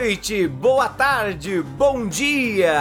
Boa noite, boa tarde, bom dia!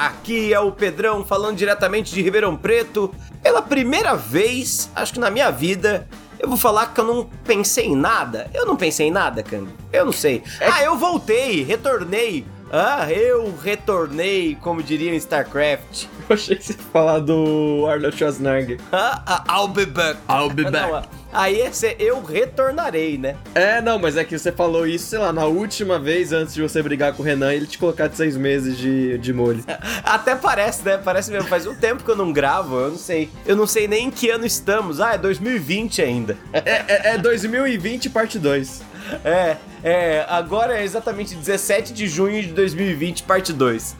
Aqui é o Pedrão falando diretamente de Ribeirão Preto. Pela primeira vez, acho que na minha vida, eu vou falar que eu não pensei em nada. Eu não pensei em nada, Cano. Eu não sei. Ah, eu voltei, retornei. Ah, eu retornei, como diria em StarCraft. Eu achei que você ia falar do Arnold Schwarzenegger. Ah, ah, I'll be back. I'll be Não, back. aí é ser eu retornarei, né? É, não, mas é que você falou isso, sei lá, na última vez antes de você brigar com o Renan e ele te colocar de seis meses de, de molho. Até parece, né? Parece mesmo. Faz um tempo que eu não gravo, eu não sei. Eu não sei nem em que ano estamos. Ah, é 2020 ainda. É, é, é 2020 parte 2. É, é. Agora é exatamente 17 de junho de 2020, parte 2.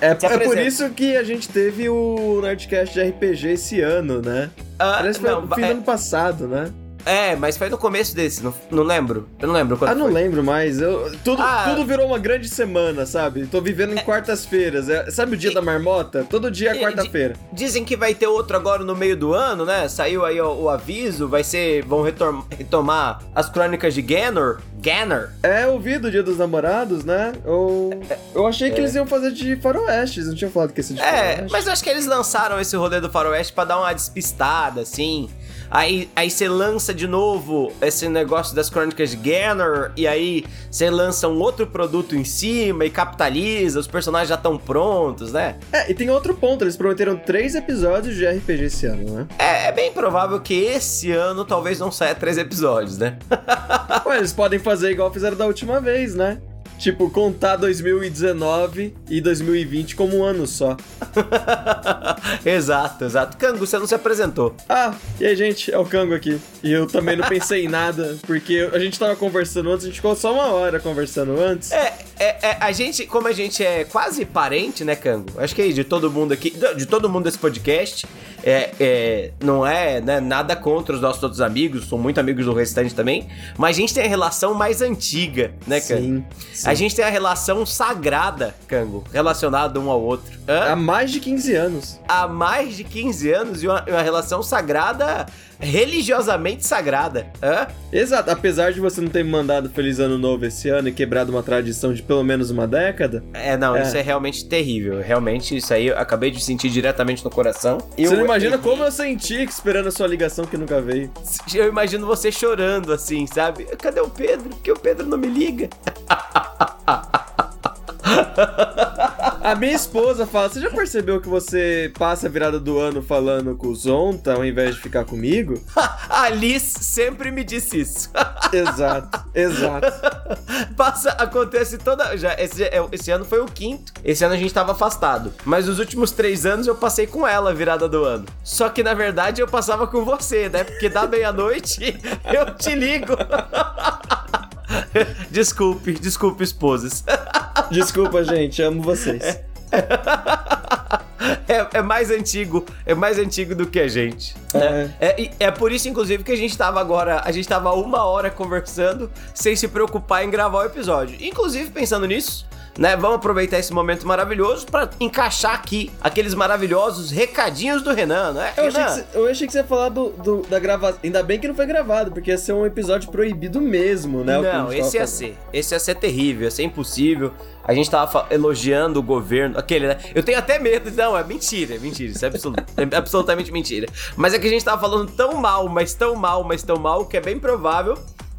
É, é por isso que a gente teve o Nerdcast de RPG esse ano, né? Ah, que foi não, no fim é- do ano passado, né? É, mas foi no começo desse, não, não lembro. Eu não lembro quando Ah, não foi. lembro mais. Eu, tudo, Ah. tudo virou uma grande semana, sabe? Tô vivendo em quartas-feiras. É- sabe o dia E- da marmota? Todo dia é quarta-feira. Dizem que vai ter outro agora no meio do ano, né? Saiu aí o, o aviso, vai ser. Vão retom- retomar as crônicas de Ganor. Ganor. É, eu vi do Dia dos Namorados, né? Eu, eu achei que É. eles iam fazer de faroeste, eles não tinham falado que ia ser de É, faroeste. mas eu acho que eles lançaram esse rolê do Faroeste pra dar uma despistada, assim. Aí aí você lança de novo esse negócio das crônicas de Ganor, e aí você lança um outro produto em cima e capitaliza, os personagens já estão prontos, né? É, e tem outro ponto, eles prometeram três episódios de RPG esse ano, né? É, é bem provável que esse ano talvez não saia três episódios, né? Ué, eles podem fazer igual fizeram da última vez, né? Tipo, contar 2019 e 2020 como um ano só. exato, exato. Kango, você não se apresentou. Ah, e aí, gente, é o Kango aqui. E eu também não pensei em nada, porque a gente tava conversando antes, a gente ficou só uma hora conversando antes. É, é, é, a gente, como a gente é quase parente, né, Kango? Acho que é de todo mundo aqui, de todo mundo desse podcast, é, é, não é né, nada contra os nossos outros amigos, são muito amigos do restante também, mas a gente tem a relação mais antiga, né, Kango? Sim, sim. A gente tem a relação sagrada, Kango, relacionada um ao outro. Hã? Há mais de 15 anos. Há mais de 15 anos e uma, uma relação sagrada, religiosamente sagrada. Hã? Exato, apesar de você não ter me mandado Feliz Ano Novo esse ano e quebrado uma tradição de pelo menos uma década, É, não, É. isso é realmente terrível. Realmente, isso aí eu acabei de sentir diretamente no coração. Eu, você não imagina eu, como eu senti esperando a sua ligação que nunca veio. Eu imagino você chorando assim, sabe? Cadê o Pedro? Porque o Pedro não me liga. A minha esposa fala: Você já percebeu que você passa a virada do ano falando com o Zonta ao invés de ficar comigo? A Alice sempre me disse isso. exato, exato. Passa, acontece toda. Já, esse, é- esse ano foi o quinto. Esse ano a gente tava afastado. Mas os últimos três anos eu passei com ela a virada do ano. Só que na verdade eu passava com você, né? Porque da meia-noite eu te ligo. desculpe, desculpe, esposas. Desculpa, gente, amo vocês. É, é mais antigo, é mais antigo do que a gente. É. É, e é por isso, inclusive, que a gente tava agora. A gente tava uma hora conversando sem se preocupar em gravar o episódio. Inclusive, pensando nisso, né? Vamos aproveitar esse momento maravilhoso pra encaixar aqui aqueles maravilhosos recadinhos do Renan, né? Eu achei, Renan? que você, eu achei que você ia falar do, do- da gravação. Ainda bem que não foi gravado, porque ia ser um episódio proibido mesmo, né? Não, esse ia ser. Esse ia ser terrível, ia ser impossível. A gente tava elogiando o governo, aquele, né? Eu tenho até medo. Não, é mentira, é mentira. Isso é, absoluto, é absolutamente mentira. Mas é que a gente tava falando tão mal, mas tão mal, mas tão mal, que é bem provável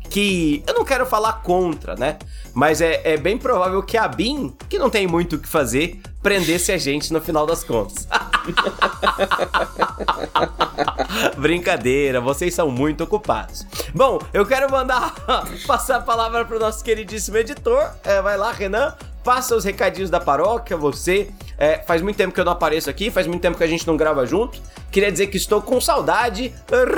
que. Eu não quero falar contra, né? Mas é, é bem provável que a BIM, que não tem muito o que fazer, prendesse a gente no final das contas. Brincadeira, vocês são muito ocupados. Bom, eu quero mandar passar a palavra pro nosso queridíssimo editor. É, vai lá, Renan. Passa os recadinhos da paróquia, você. É, faz muito tempo que eu não apareço aqui, faz muito tempo que a gente não grava junto. Queria dizer que estou com saudade.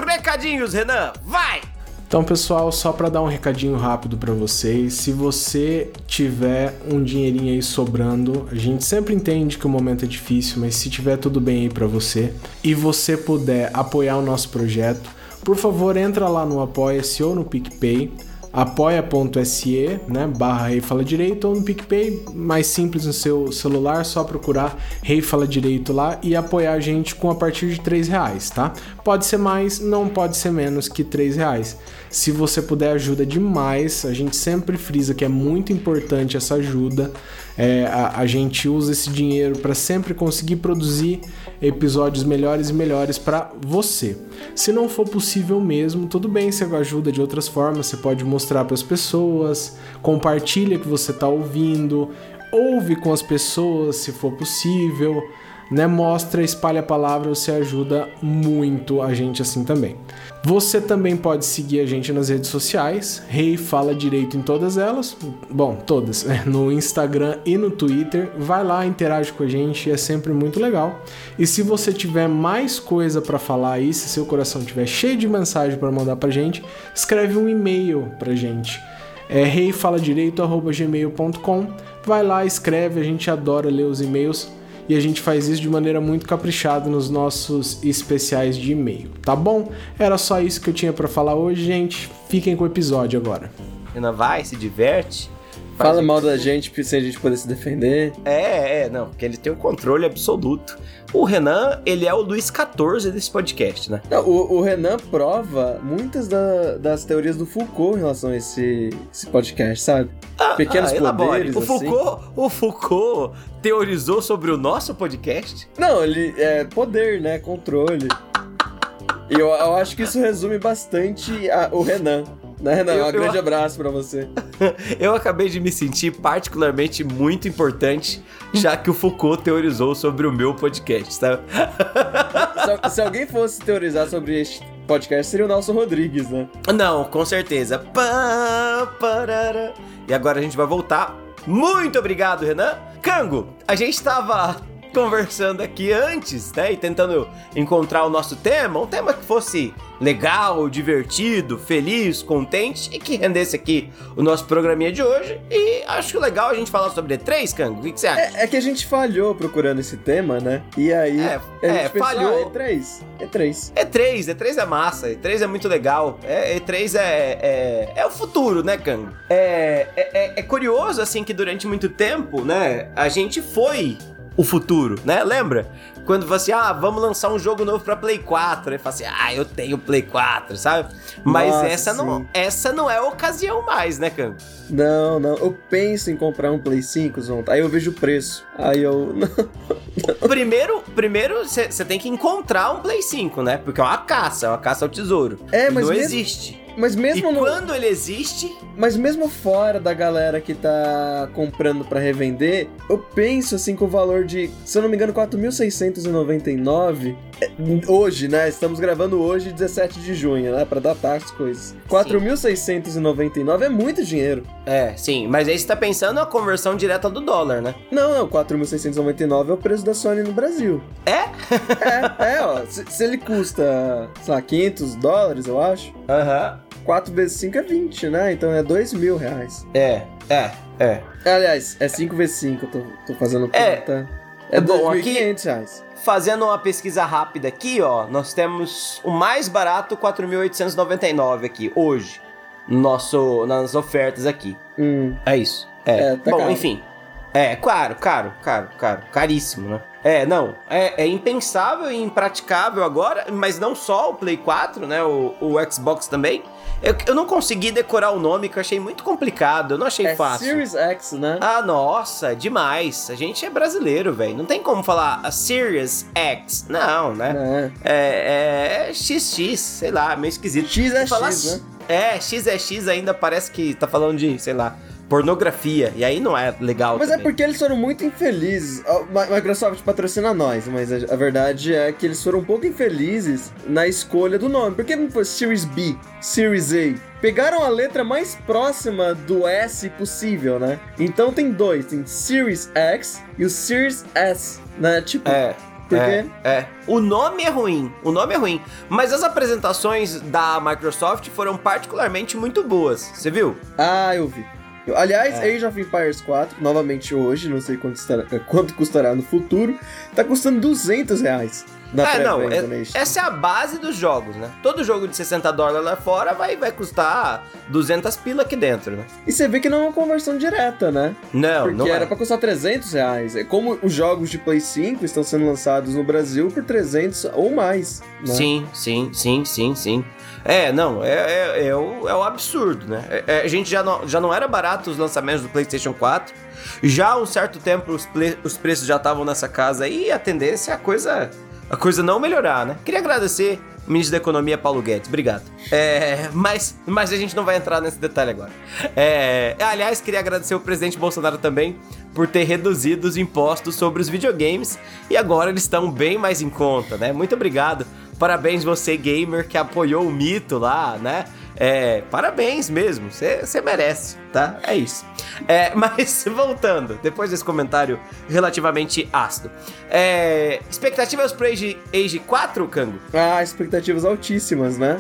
Recadinhos, Renan, vai! Então, pessoal, só para dar um recadinho rápido para vocês, se você tiver um dinheirinho aí sobrando, a gente sempre entende que o momento é difícil, mas se tiver tudo bem aí para você e você puder apoiar o nosso projeto, por favor, entra lá no Apoia-se ou no PicPay, apoia.se, né, barra Rei Fala Direito, ou no PicPay, mais simples no seu celular, só procurar Rei Fala Direito lá e apoiar a gente com a partir de 3 reais, tá? Pode ser mais, não pode ser menos que 3 reais. Se você puder, ajuda demais. A gente sempre frisa que é muito importante essa ajuda. É, a, a, gente usa esse dinheiro para sempre conseguir produzir episódios melhores e melhores para você. Se não for possível mesmo, tudo bem, você ajuda de outras formas. Você pode mostrar para as pessoas, compartilha que você está ouvindo, ouve com as pessoas se for possível né? Mostra, espalha a palavra, você ajuda muito a gente assim também. Você também pode seguir a gente nas redes sociais, Rei hey, Fala Direito em todas elas, bom, todas, né? no Instagram e no Twitter. Vai lá, interage com a gente, é sempre muito legal. E se você tiver mais coisa para falar aí, se seu coração estiver cheio de mensagem para mandar pra gente, escreve um e-mail pra gente. É reifaladireito@gmail.com. Vai lá, escreve, a gente adora ler os e-mails e a gente faz isso de maneira muito caprichada nos nossos especiais de e-mail, tá bom? Era só isso que eu tinha para falar hoje, gente. Fiquem com o episódio agora. Renan vai, se diverte. Fala mal da gente sem a gente poder se defender. É, é, não, porque ele tem o um controle absoluto. O Renan, ele é o Luiz XIV desse podcast, né? Não, o, o, Renan prova muitas da, das teorias do Foucault em relação a esse, esse podcast, sabe? Ah, Pequenos ah, poderes, o assim. Foucault. O Foucault teorizou sobre o nosso podcast? Não, ele é poder, né? Controle. E eu, eu acho que isso resume bastante a, o Renan. Né, Renan? Eu, um grande eu... abraço para você. eu acabei de me sentir particularmente muito importante, já que o Foucault teorizou sobre o meu podcast, tá? se, se alguém fosse teorizar sobre este podcast, seria o Nelson Rodrigues, né? Não, com certeza. E agora a gente vai voltar. Muito obrigado, Renan. Cango, a gente tava conversando aqui antes, né? E tentando encontrar o nosso tema, um tema que fosse legal, divertido, feliz, contente e que rendesse aqui o nosso programinha de hoje. E acho legal a gente falar sobre E3, Kango. O que, que você acha? É, é, que a gente falhou procurando esse tema, né? E aí é, é, pensou, falhou. Ah, E3, E3. E3, E3 é massa, E3 é muito legal. É, E3 é, é, é o futuro, né, Kango? É, é, é, é curioso, assim, que durante muito tempo, né, a gente foi o futuro, né? Lembra? Quando você, assim, ah, vamos lançar um jogo novo pra Play 4. Ele fala assim, ah, eu tenho Play 4, sabe? Mas Nossa, essa, não, essa não é a ocasião mais, né, Cam? Não, não. Eu penso em comprar um Play 5, Zonta. Aí eu vejo o preço. Aí eu. primeiro, primeiro você tem que encontrar um Play 5, né? Porque é uma caça, é uma caça ao tesouro. É, mas. Não mesmo... existe. Mas mesmo e no... quando ele existe. Mas mesmo fora da galera que tá comprando para revender, eu penso assim com o valor de, se eu não me engano, 4.699 é, hoje, né? Estamos gravando hoje, 17 de junho, né? Pra datar as coisas. 4.699 é muito dinheiro. É, sim. Mas aí você tá pensando a conversão direta do dólar, né? Não, não. 4.699 é o preço da Sony no Brasil. É? é, é, ó. Se, se ele custa, sei lá, 500 dólares, eu acho. Aham. 4 vezes 5 é 20, né? Então é 2 mil reais. É, é, é. Aliás, é 5 vezes 5, eu tô, tô fazendo é. conta. É, é 2.500 reais. Fazendo uma pesquisa rápida aqui, ó, nós temos o mais barato 4.899 aqui, hoje. Nosso, nas ofertas aqui. Hum. É isso. É. é tá Bom, caro. enfim. É, caro, caro, caro, caro. Caríssimo, né? É, não. É, é, impensável e impraticável agora, mas não só o Play 4, né? O, o Xbox também. Eu, eu não consegui decorar o nome, que eu achei muito complicado. Eu não achei é fácil. Series X, né? Ah, nossa, demais. A gente é brasileiro, velho. Não tem como falar a Series X. Não, né? É. É, é XX, sei lá, meio esquisito. X é X, né? É, X é X ainda parece que tá falando de, sei lá, pornografia. E aí não é legal. Mas é também. é porque eles foram muito infelizes. A Microsoft patrocina nós, mas a, verdade é que eles foram um pouco infelizes na escolha do nome. Por que não foi Series B, Series A? Pegaram a letra mais próxima do S possível, né? Então tem dois, tem Series X e o Series S, né? Tipo, é. É, é. O nome é ruim. O nome é ruim. Mas as apresentações da Microsoft foram particularmente muito boas. Você viu? Ah, eu vi. Aliás, é. Age of Empires 4, novamente hoje, não sei quanto, estará, quanto custará no futuro, tá custando 200 reais. na É, não, é- Steam. essa é a base dos jogos, né? Todo jogo de 60 dólares lá fora vai, vai custar 200 pila aqui dentro, né? E você vê que não é uma conversão direta, né? Não, Porque não era é. pra custar 300 reais. É como os jogos de Play 5 estão sendo lançados no Brasil por 300 ou mais. Né? Sim, sim, sim, sim, sim. É, não, é, é, é o, é o absurdo, né? É- é, a gente já não, já não era barato os lançamentos do PlayStation 4. Já há um certo tempo os, os preços já estavam nessa casa e a tendência é a coisa, a coisa não melhorar, né? Queria agradecer o ministro da Economia, Paulo Guedes. Obrigado. É, mas, mas a gente não vai entrar nesse detalhe agora. É, aliás, queria agradecer o presidente Bolsonaro também por ter reduzido os impostos sobre os videogames e agora eles estão bem mais em conta, né? Muito obrigado. Parabéns você, gamer, que apoiou o mito lá, né? É, parabéns mesmo, você merece, tá? É isso. É, mas voltando, depois desse comentário relativamente ácido. É, expectativas pro Age, Age 4, Kango? Ah, expectativas altíssimas, né?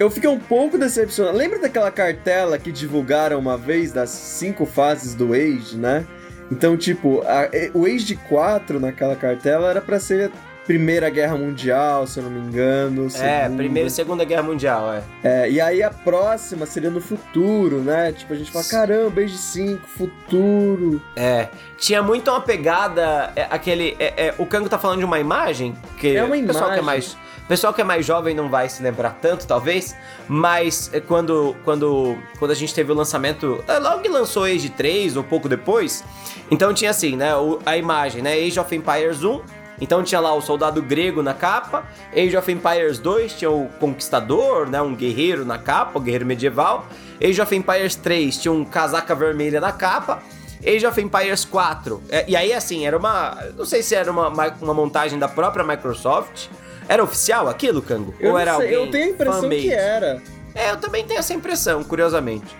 Eu fiquei um pouco decepcionado. Lembra daquela cartela que divulgaram uma vez das cinco fases do Age, né? Então, tipo, a- o Age 4 naquela cartela era pra ser Primeira Guerra Mundial, se eu não me engano. É, Segunda. Primeira e Segunda Guerra Mundial, é. É, e aí a próxima seria no futuro, né? Tipo, a gente fala, caramba, Age 5, futuro. É, tinha muito uma pegada, é, aquele, é, é, o Kango tá falando de uma imagem, que É uma o pessoal que é imagem. mais, pessoal que é mais jovem não vai se lembrar tanto, talvez, mas é, quando, quando, quando a gente teve o lançamento, é, logo que lançou Age 3 ou pouco depois, então tinha assim, né, a imagem, né, Age of Empires 1, então tinha lá o soldado grego na capa, Age of Empires 2 tinha o conquistador, né, um guerreiro na capa, o guerreiro medieval. Age of Empires 3 tinha um casaca vermelha na capa. Age of Empires 4, é, e aí assim, era uma, não sei se era uma, uma montagem da própria Microsoft. Era oficial aquilo, Kango? Eu, Ou era sei, alguém eu tenho a impressão que era. É, eu também tenho essa impressão, curiosamente.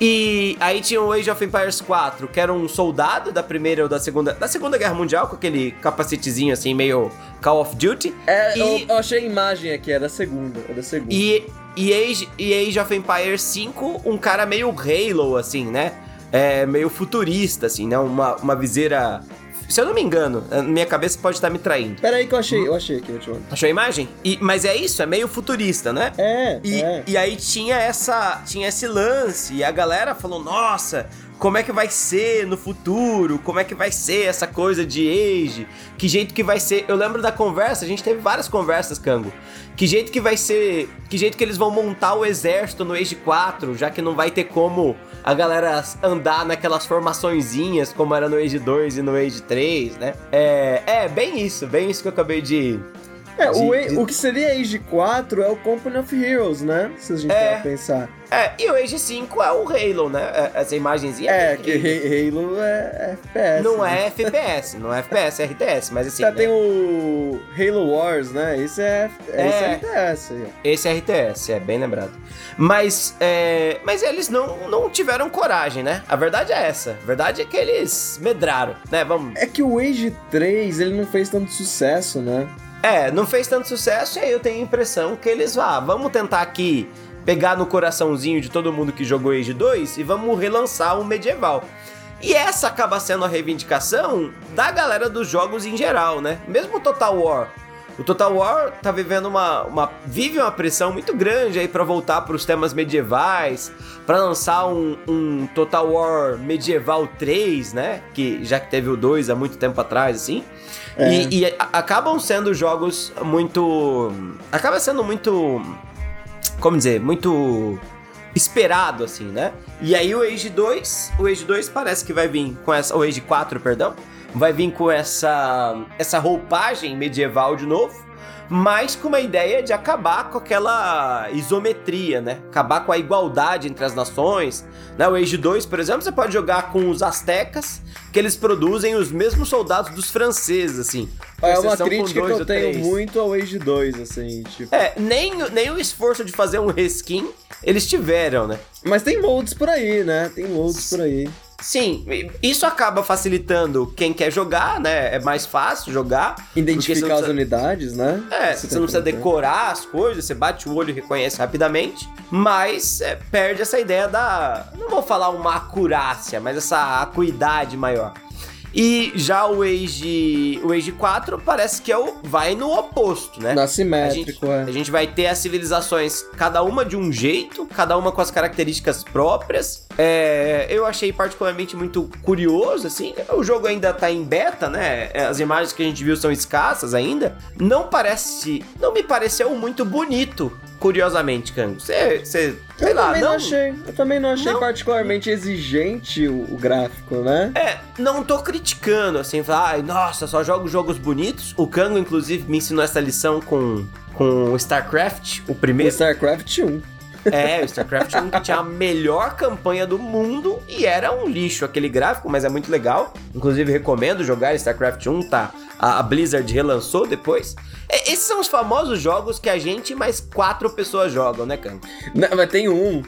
E aí tinha o Age of Empires 4, que era um soldado da primeira ou da segunda, da segunda guerra mundial, com aquele capacetezinho assim, meio Call of Duty. É, E- eu, eu achei a imagem aqui, é da segunda. É da segunda. E, e, Age, e Age of Empires 5, um cara meio Halo, assim, né? É, meio futurista, assim, né? Uma, uma viseira. Se eu não me engano, minha cabeça pode estar me traindo. Pera aí que eu achei, eu achei aqui, eu te mando. Achou a imagem? E, mas é isso, é meio futurista, né? É, E, é. e aí tinha essa tinha esse lance e a galera falou: "Nossa, como é que vai ser no futuro? Como é que vai ser essa coisa de age? Que jeito que vai ser?" Eu lembro da conversa, a gente teve várias conversas, Cango. Que jeito que vai ser, que jeito que eles vão montar o exército no Age 4, já que não vai ter como a galera andar naquelas formaçõezinhas como era no Age 2 e no Age 3, né? É, é bem isso, bem isso que eu acabei de É, o, de- de- o que seria Age 4 é o Company of Heroes, né? Se a gente É. for pensar. É, e o Age 5 é o Halo, né? É- Essa imagenzinha. É, bem que Halo. É FPS. Não né? é FPS, não é FPS, é RTS, mas assim. Já né? tem o Halo Wars, né? Esse é, É. esse é RTS aí, ó. Esse é RTS, é bem lembrado. Mas, é, mas eles não, não tiveram coragem, né? A verdade é essa. A verdade é que eles medraram, né? Vamos. É que o Age 3, ele não fez tanto sucesso, né? É, não fez tanto sucesso e aí eu tenho a impressão que eles vá, vamos tentar aqui pegar no coraçãozinho de todo mundo que jogou Age 2 e vamos relançar o medieval. E essa acaba sendo a reivindicação da galera dos jogos em geral, né? Mesmo o Total War. O Total War tá vivendo uma, uma vive uma pressão muito grande aí pra voltar pros temas medievais, pra lançar um, um Total War Medieval 3, né? Que já que teve o 2 há muito tempo atrás, assim. É. E, e acabam sendo jogos muito. Acaba sendo muito. Como dizer? Muito esperado, assim, né? E aí o Age 2, o Age 2 parece que vai vir com essa. O Age 4, perdão. Vai vir com essa. essa roupagem medieval de novo. Mas com uma ideia de acabar com aquela isometria, né? Acabar com a igualdade entre as nações. Né? O Age 2, por exemplo, você pode jogar com os astecas, que eles produzem os mesmos soldados dos franceses, assim. É uma crítica que eu tenho muito ao Age 2, assim, tipo. É, nem, nem o esforço de fazer um reskin eles tiveram, né? Mas tem moldes por aí, né? Tem moldes por aí. Sim, isso acaba facilitando quem quer jogar, né? É mais fácil jogar. Identificar não as precisa- unidades, né? É, Você você não precisa decorar as coisas, você bate o olho e reconhece rapidamente, mas é, perde essa ideia da. Não vou falar uma acurácia, mas essa acuidade maior. E já o Age, o Age 4 parece que é o, vai no oposto, né? Na A gente, simétrico, é. a gente vai ter as civilizações, cada uma de um jeito, cada uma com as características próprias. É, eu achei particularmente muito curioso, assim. O jogo ainda tá em beta, né? As imagens que a gente viu são escassas ainda. Não parece. Não me pareceu muito bonito, curiosamente, Kango. Você. você sei Eu lá, também não... não. achei. Eu também não achei Não. particularmente exigente o, o gráfico, né? É, não tô criticando, assim, falar, ai, nossa, só jogo jogos bonitos. O Kango, inclusive, me ensinou essa lição com, com o StarCraft, o O primeiro. StarCraft 1. É, o StarCraft 1 que tinha a melhor campanha do mundo e era um lixo aquele gráfico, mas é muito legal. Inclusive, recomendo jogar StarCraft 1, tá? A a Blizzard relançou depois. É, esses são os famosos jogos que a gente e mais quatro pessoas jogam, né? Não, mas tem um.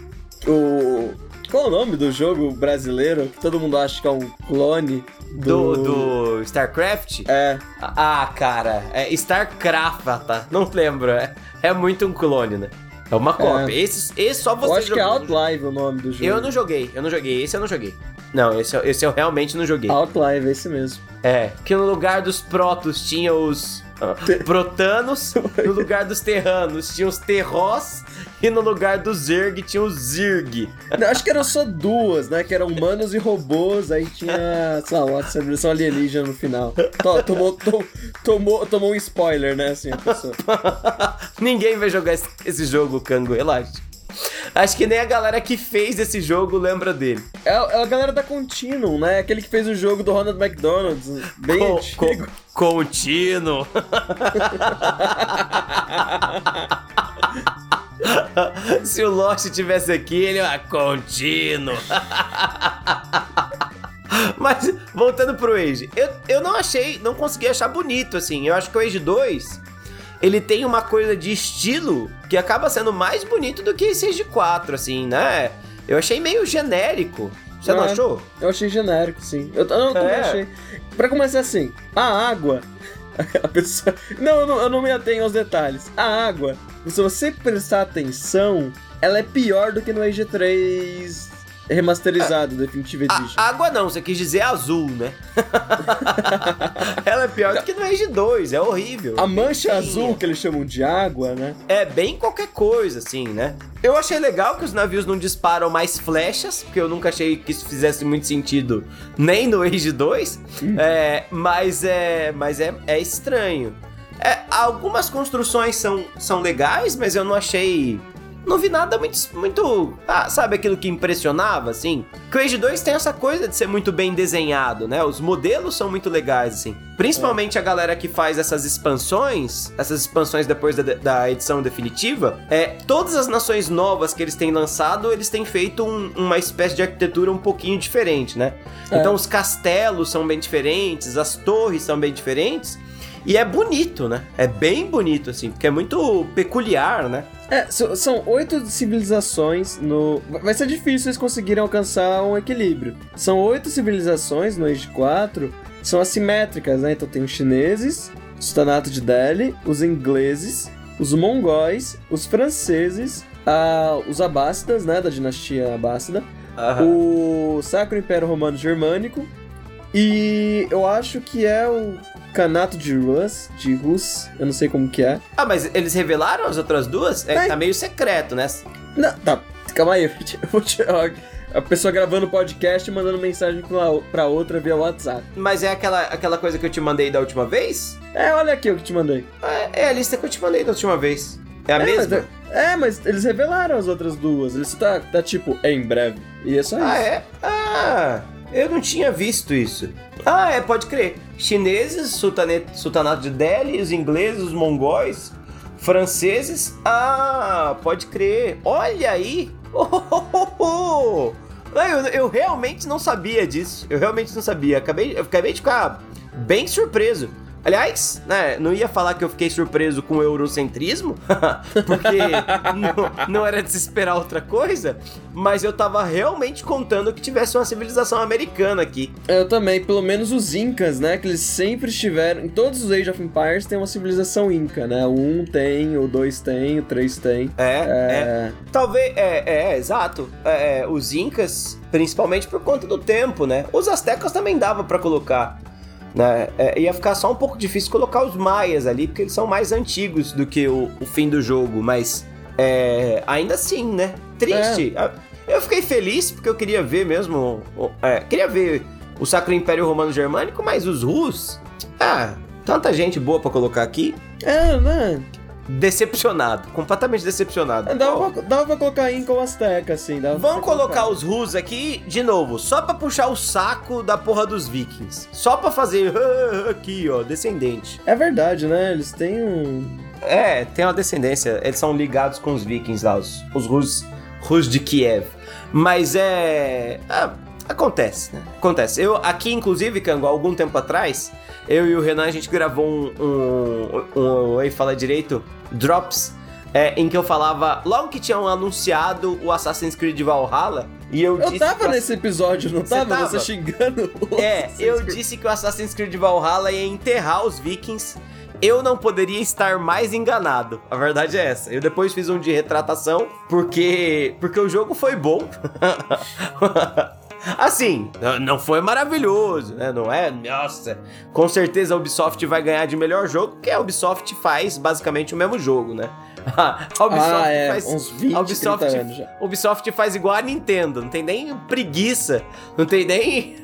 O. Qual é o nome do jogo brasileiro que todo mundo acha que é um clone Do, do. do StarCraft? É. Ah, cara, é StarCraft, tá? Não lembro, é, é muito um clone, né? É uma cópia. Esse, esse só você eu acho que é jogou. Outlive o nome do jogo. Eu não joguei, eu não joguei. Esse eu não joguei. Não, esse, eu- esse eu realmente não joguei. Outlive, é esse mesmo. É, que no lugar dos Protos tinha os ah, Protanos, no lugar dos Terranos tinha os Terrós, e no lugar dos Zerg tinha os Zirg. Acho que eram só duas, né? Que eram humanos e robôs, aí tinha, sei lá, uma civilização alienígena no final. To- Tomou, to- tomou, tomou um spoiler, né? Assim, a pessoa. Ninguém vai jogar esse, esse jogo, Kango, relaxa. Acho que nem a galera que fez esse jogo lembra dele. É, é a galera da Continuum, né? Aquele que fez o jogo do Ronald McDonald's, bem Co- antigo. co- contínuo. Se o Lost tivesse aqui, ele é contínuo. Mas, voltando pro Age, eu, eu não achei, não consegui achar bonito, assim. Eu acho que o Age 2, ele tem uma coisa de estilo que acaba sendo mais bonito do que esse Age 4, assim, né? Eu achei meio genérico. Você não É. achou? Eu achei genérico, sim. Eu, eu também É. achei. Pra começar assim, a água. Aquela pessoa. Não eu, não, eu não me atenho aos detalhes. A água, se você prestar atenção, ela é pior do que no EG3 Remasterizado, ah, Definitive Edition. água não, você quis dizer azul, né? Ela é pior do que no Rage 2, é horrível. A mancha azul que eles chamam de água, né? É bem qualquer coisa, assim, né? Eu achei legal que os navios não disparam mais flechas, porque eu nunca achei que isso fizesse muito sentido nem no Rage 2. Hum. É, mas é, mas é, é estranho. É, algumas construções são, são legais, mas eu não achei não vi nada muito. muito ah, sabe aquilo que impressionava, assim? Age 2 tem essa coisa de ser muito bem desenhado, né? Os modelos são muito legais, assim. Principalmente a galera que faz essas expansões, essas expansões depois da, da edição definitiva, é, todas as nações novas que eles têm lançado, eles têm feito um- uma espécie de arquitetura um pouquinho diferente, né? É. Então os castelos são bem diferentes, as torres são bem diferentes. E é bonito, né? É bem bonito, assim, porque é muito peculiar, né? É, são oito civilizações no. Vai ser difícil eles conseguirem alcançar um equilíbrio. São oito civilizações no Age 4, são assimétricas, né? Então tem os chineses, o Sultanato de Delhi, os ingleses, os mongóis, os franceses, ah, os abássidas, né? Da dinastia abássida, o Sacro Império Romano Germânico e eu acho que é o Canato de Rus, de Rus, eu não sei como que é. Ah, mas eles revelaram as outras duas? É, É. tá meio secreto, né? Não, tá, calma aí, eu vou te- eu vou te- ó, a pessoa gravando podcast e mandando mensagem pra, pra outra via WhatsApp. Mas é aquela, aquela coisa que eu te mandei da última vez? É, olha aqui o que te mandei. É, é a lista que eu te mandei da última vez. É a é, mesma? Mas, é, mas eles revelaram as outras duas. Eles tá, tá tipo, em breve. E é só Ah, isso. é? Ah, eu não tinha visto isso. Ah, é, pode crer. Chineses, sultane- sultanato de Delhi, os ingleses, os mongóis, franceses. Ah, pode crer. Olha aí. Oh, oh, oh, oh. Eu, eu realmente não sabia disso. Eu realmente não sabia. Acabei, eu acabei de ficar bem surpreso. Aliás, né, não ia falar que eu fiquei surpreso com o eurocentrismo, porque não, não, era desesperar outra coisa, mas eu tava realmente contando que tivesse uma civilização americana aqui. Eu também, pelo menos os Incas, né, que eles sempre estiveram, em todos os Age of Empires tem uma civilização Inca, né, o 1 tem, o 2 tem, o 3 tem. É, é. é. Talvez, é, é, é exato. É, os Incas, principalmente por conta do tempo, né, os Aztecas também dava para colocar. Né? É, ia ficar só um pouco difícil colocar os maias ali, porque eles são mais antigos do que o, o fim do jogo, mas é, ainda assim, né? Triste. É. Eu fiquei feliz porque eu queria ver mesmo. É, queria ver o Sacro Império Romano Germânico, mas os Rus. Ah, tanta gente boa para colocar aqui. É, né? Decepcionado, completamente decepcionado. Dava, pra, dava pra colocar Inca Azteca, assim. Vamos colocar os Rus aqui de novo, só pra puxar o saco da porra dos Vikings. Só pra fazer aqui, ó, descendente. É verdade, né? Eles têm um. É, tem uma descendência. Eles são ligados com os Vikings lá, os, os Rus, Rus de Kiev. Mas é. é acontece, né? Acontece. Eu, aqui, inclusive, Kango, algum tempo atrás, eu e o Renan, a gente gravou um. um, um, Oi, fala direito Drops, é, em que eu falava, logo que tinham anunciado o Assassin's Creed Valhalla, e eu, eu disse. Eu tava nesse episódio, não tava? tava? Você xingando o É, eu disse que o Assassin's Creed Valhalla ia enterrar os vikings. Eu não poderia estar mais enganado. A verdade é essa. Eu depois fiz um de retratação, porque. Porque o jogo foi bom. Assim, não foi maravilhoso, né? Não é, nossa, com certeza a Ubisoft vai ganhar de melhor jogo, porque a Ubisoft faz basicamente o mesmo jogo, né? a Ubisoft ah, é, faz. Uns 20, a Ubisoft, anos já. Ubisoft faz igual a Nintendo, não tem nem preguiça, não tem nem.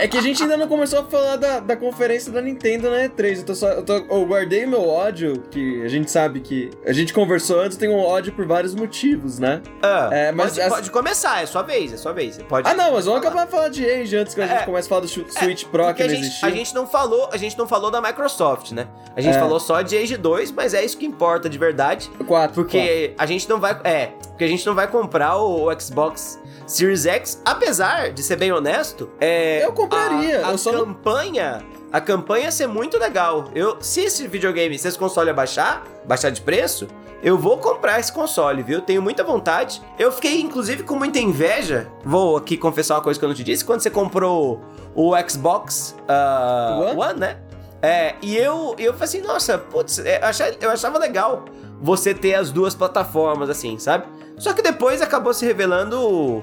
é que a gente ainda não começou a falar da, da conferência da Nintendo na E3. Eu, tô só, eu, tô, eu guardei meu ódio, que a gente sabe que. A gente conversou antes, tem um ódio por vários motivos, né? Ah, é, mas pode, essa... pode começar, é sua vez, é sua vez. Pode, ah, não, mas vamos acabar de falar de Age antes que a gente é, comece a falar do Switch é, Pro que não existe. A gente não falou, a gente não falou da Microsoft, né? A gente é. falou só de Age 2, mas é isso que importa importa de verdade. Quatro. Porque quatro. a gente não vai. É, porque a gente não vai comprar o, o Xbox Series X, apesar de ser bem honesto. É, eu compraria. A, a eu campanha. Não... A campanha ia ser muito legal. Eu, se esse videogame, se esse console baixar, baixar de preço, eu vou comprar esse console, viu? Tenho muita vontade. Eu fiquei, inclusive, com muita inveja. Vou aqui confessar uma coisa que eu não te disse. Quando você comprou o Xbox uh, One? One, né? É, e eu, eu falei assim, nossa, putz, é, eu achava, eu achava legal você ter as duas plataformas, assim, sabe? Só que depois acabou se revelando um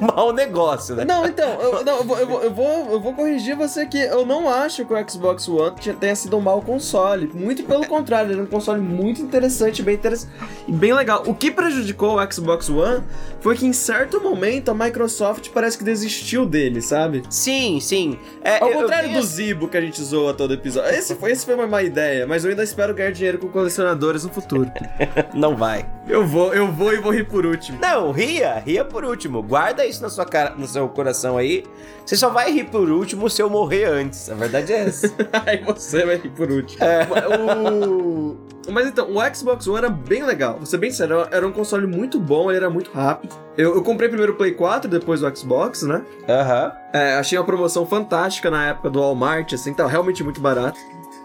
mau negócio, né? Não, então, eu, não, eu, vou, eu, vou, eu, vou, corrigir você que eu não acho que o Xbox One tenha sido um mau console. Muito pelo contrário, ele é um console muito interessante, bem interessante e bem legal. O que prejudicou o Xbox One foi que em certo momento a Microsoft parece que desistiu dele, sabe? Sim, sim. É, Ao contrário do Zibo que a gente zoa todo episódio. Esse foi, esse foi uma má ideia, mas eu ainda espero ganhar dinheiro com colecionadores no futuro. não vai. Eu vou, eu vou e vou rir por último. Não, ria, ria por último. Guarda isso na sua cara, no seu coração aí. Você só vai rir por último se eu morrer antes. A verdade é essa. aí você vai rir por último. É. O... Mas então, o Xbox One era bem legal. Vou ser bem sério, era um console muito bom, ele era muito rápido. Eu, eu comprei primeiro o Play 4, depois o Xbox, né? Aham. Uhum. É, achei uma promoção fantástica na época do Walmart, assim, tava realmente muito barato.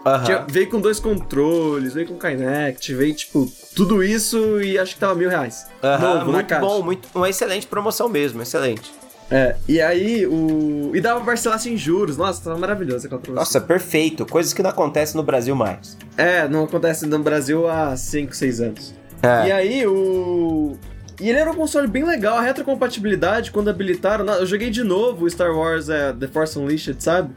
Uhum. Tinha, veio com dois controles, veio com Kinect, veio tipo tudo isso e acho que tava mil reais. Uhum, Novo, muito bom, muito, uma excelente promoção mesmo, excelente. É, e aí o. E dava pra parcelar sem juros. Nossa, tava maravilhoso aquela promoção. Nossa, perfeito. Coisas que não acontecem no Brasil mais. É, não acontece no Brasil há 5, 6 anos. É. E aí o. E ele era um console bem legal, a retrocompatibilidade, quando habilitaram. Eu joguei de novo o Star Wars é, The Force Unleashed, sabe?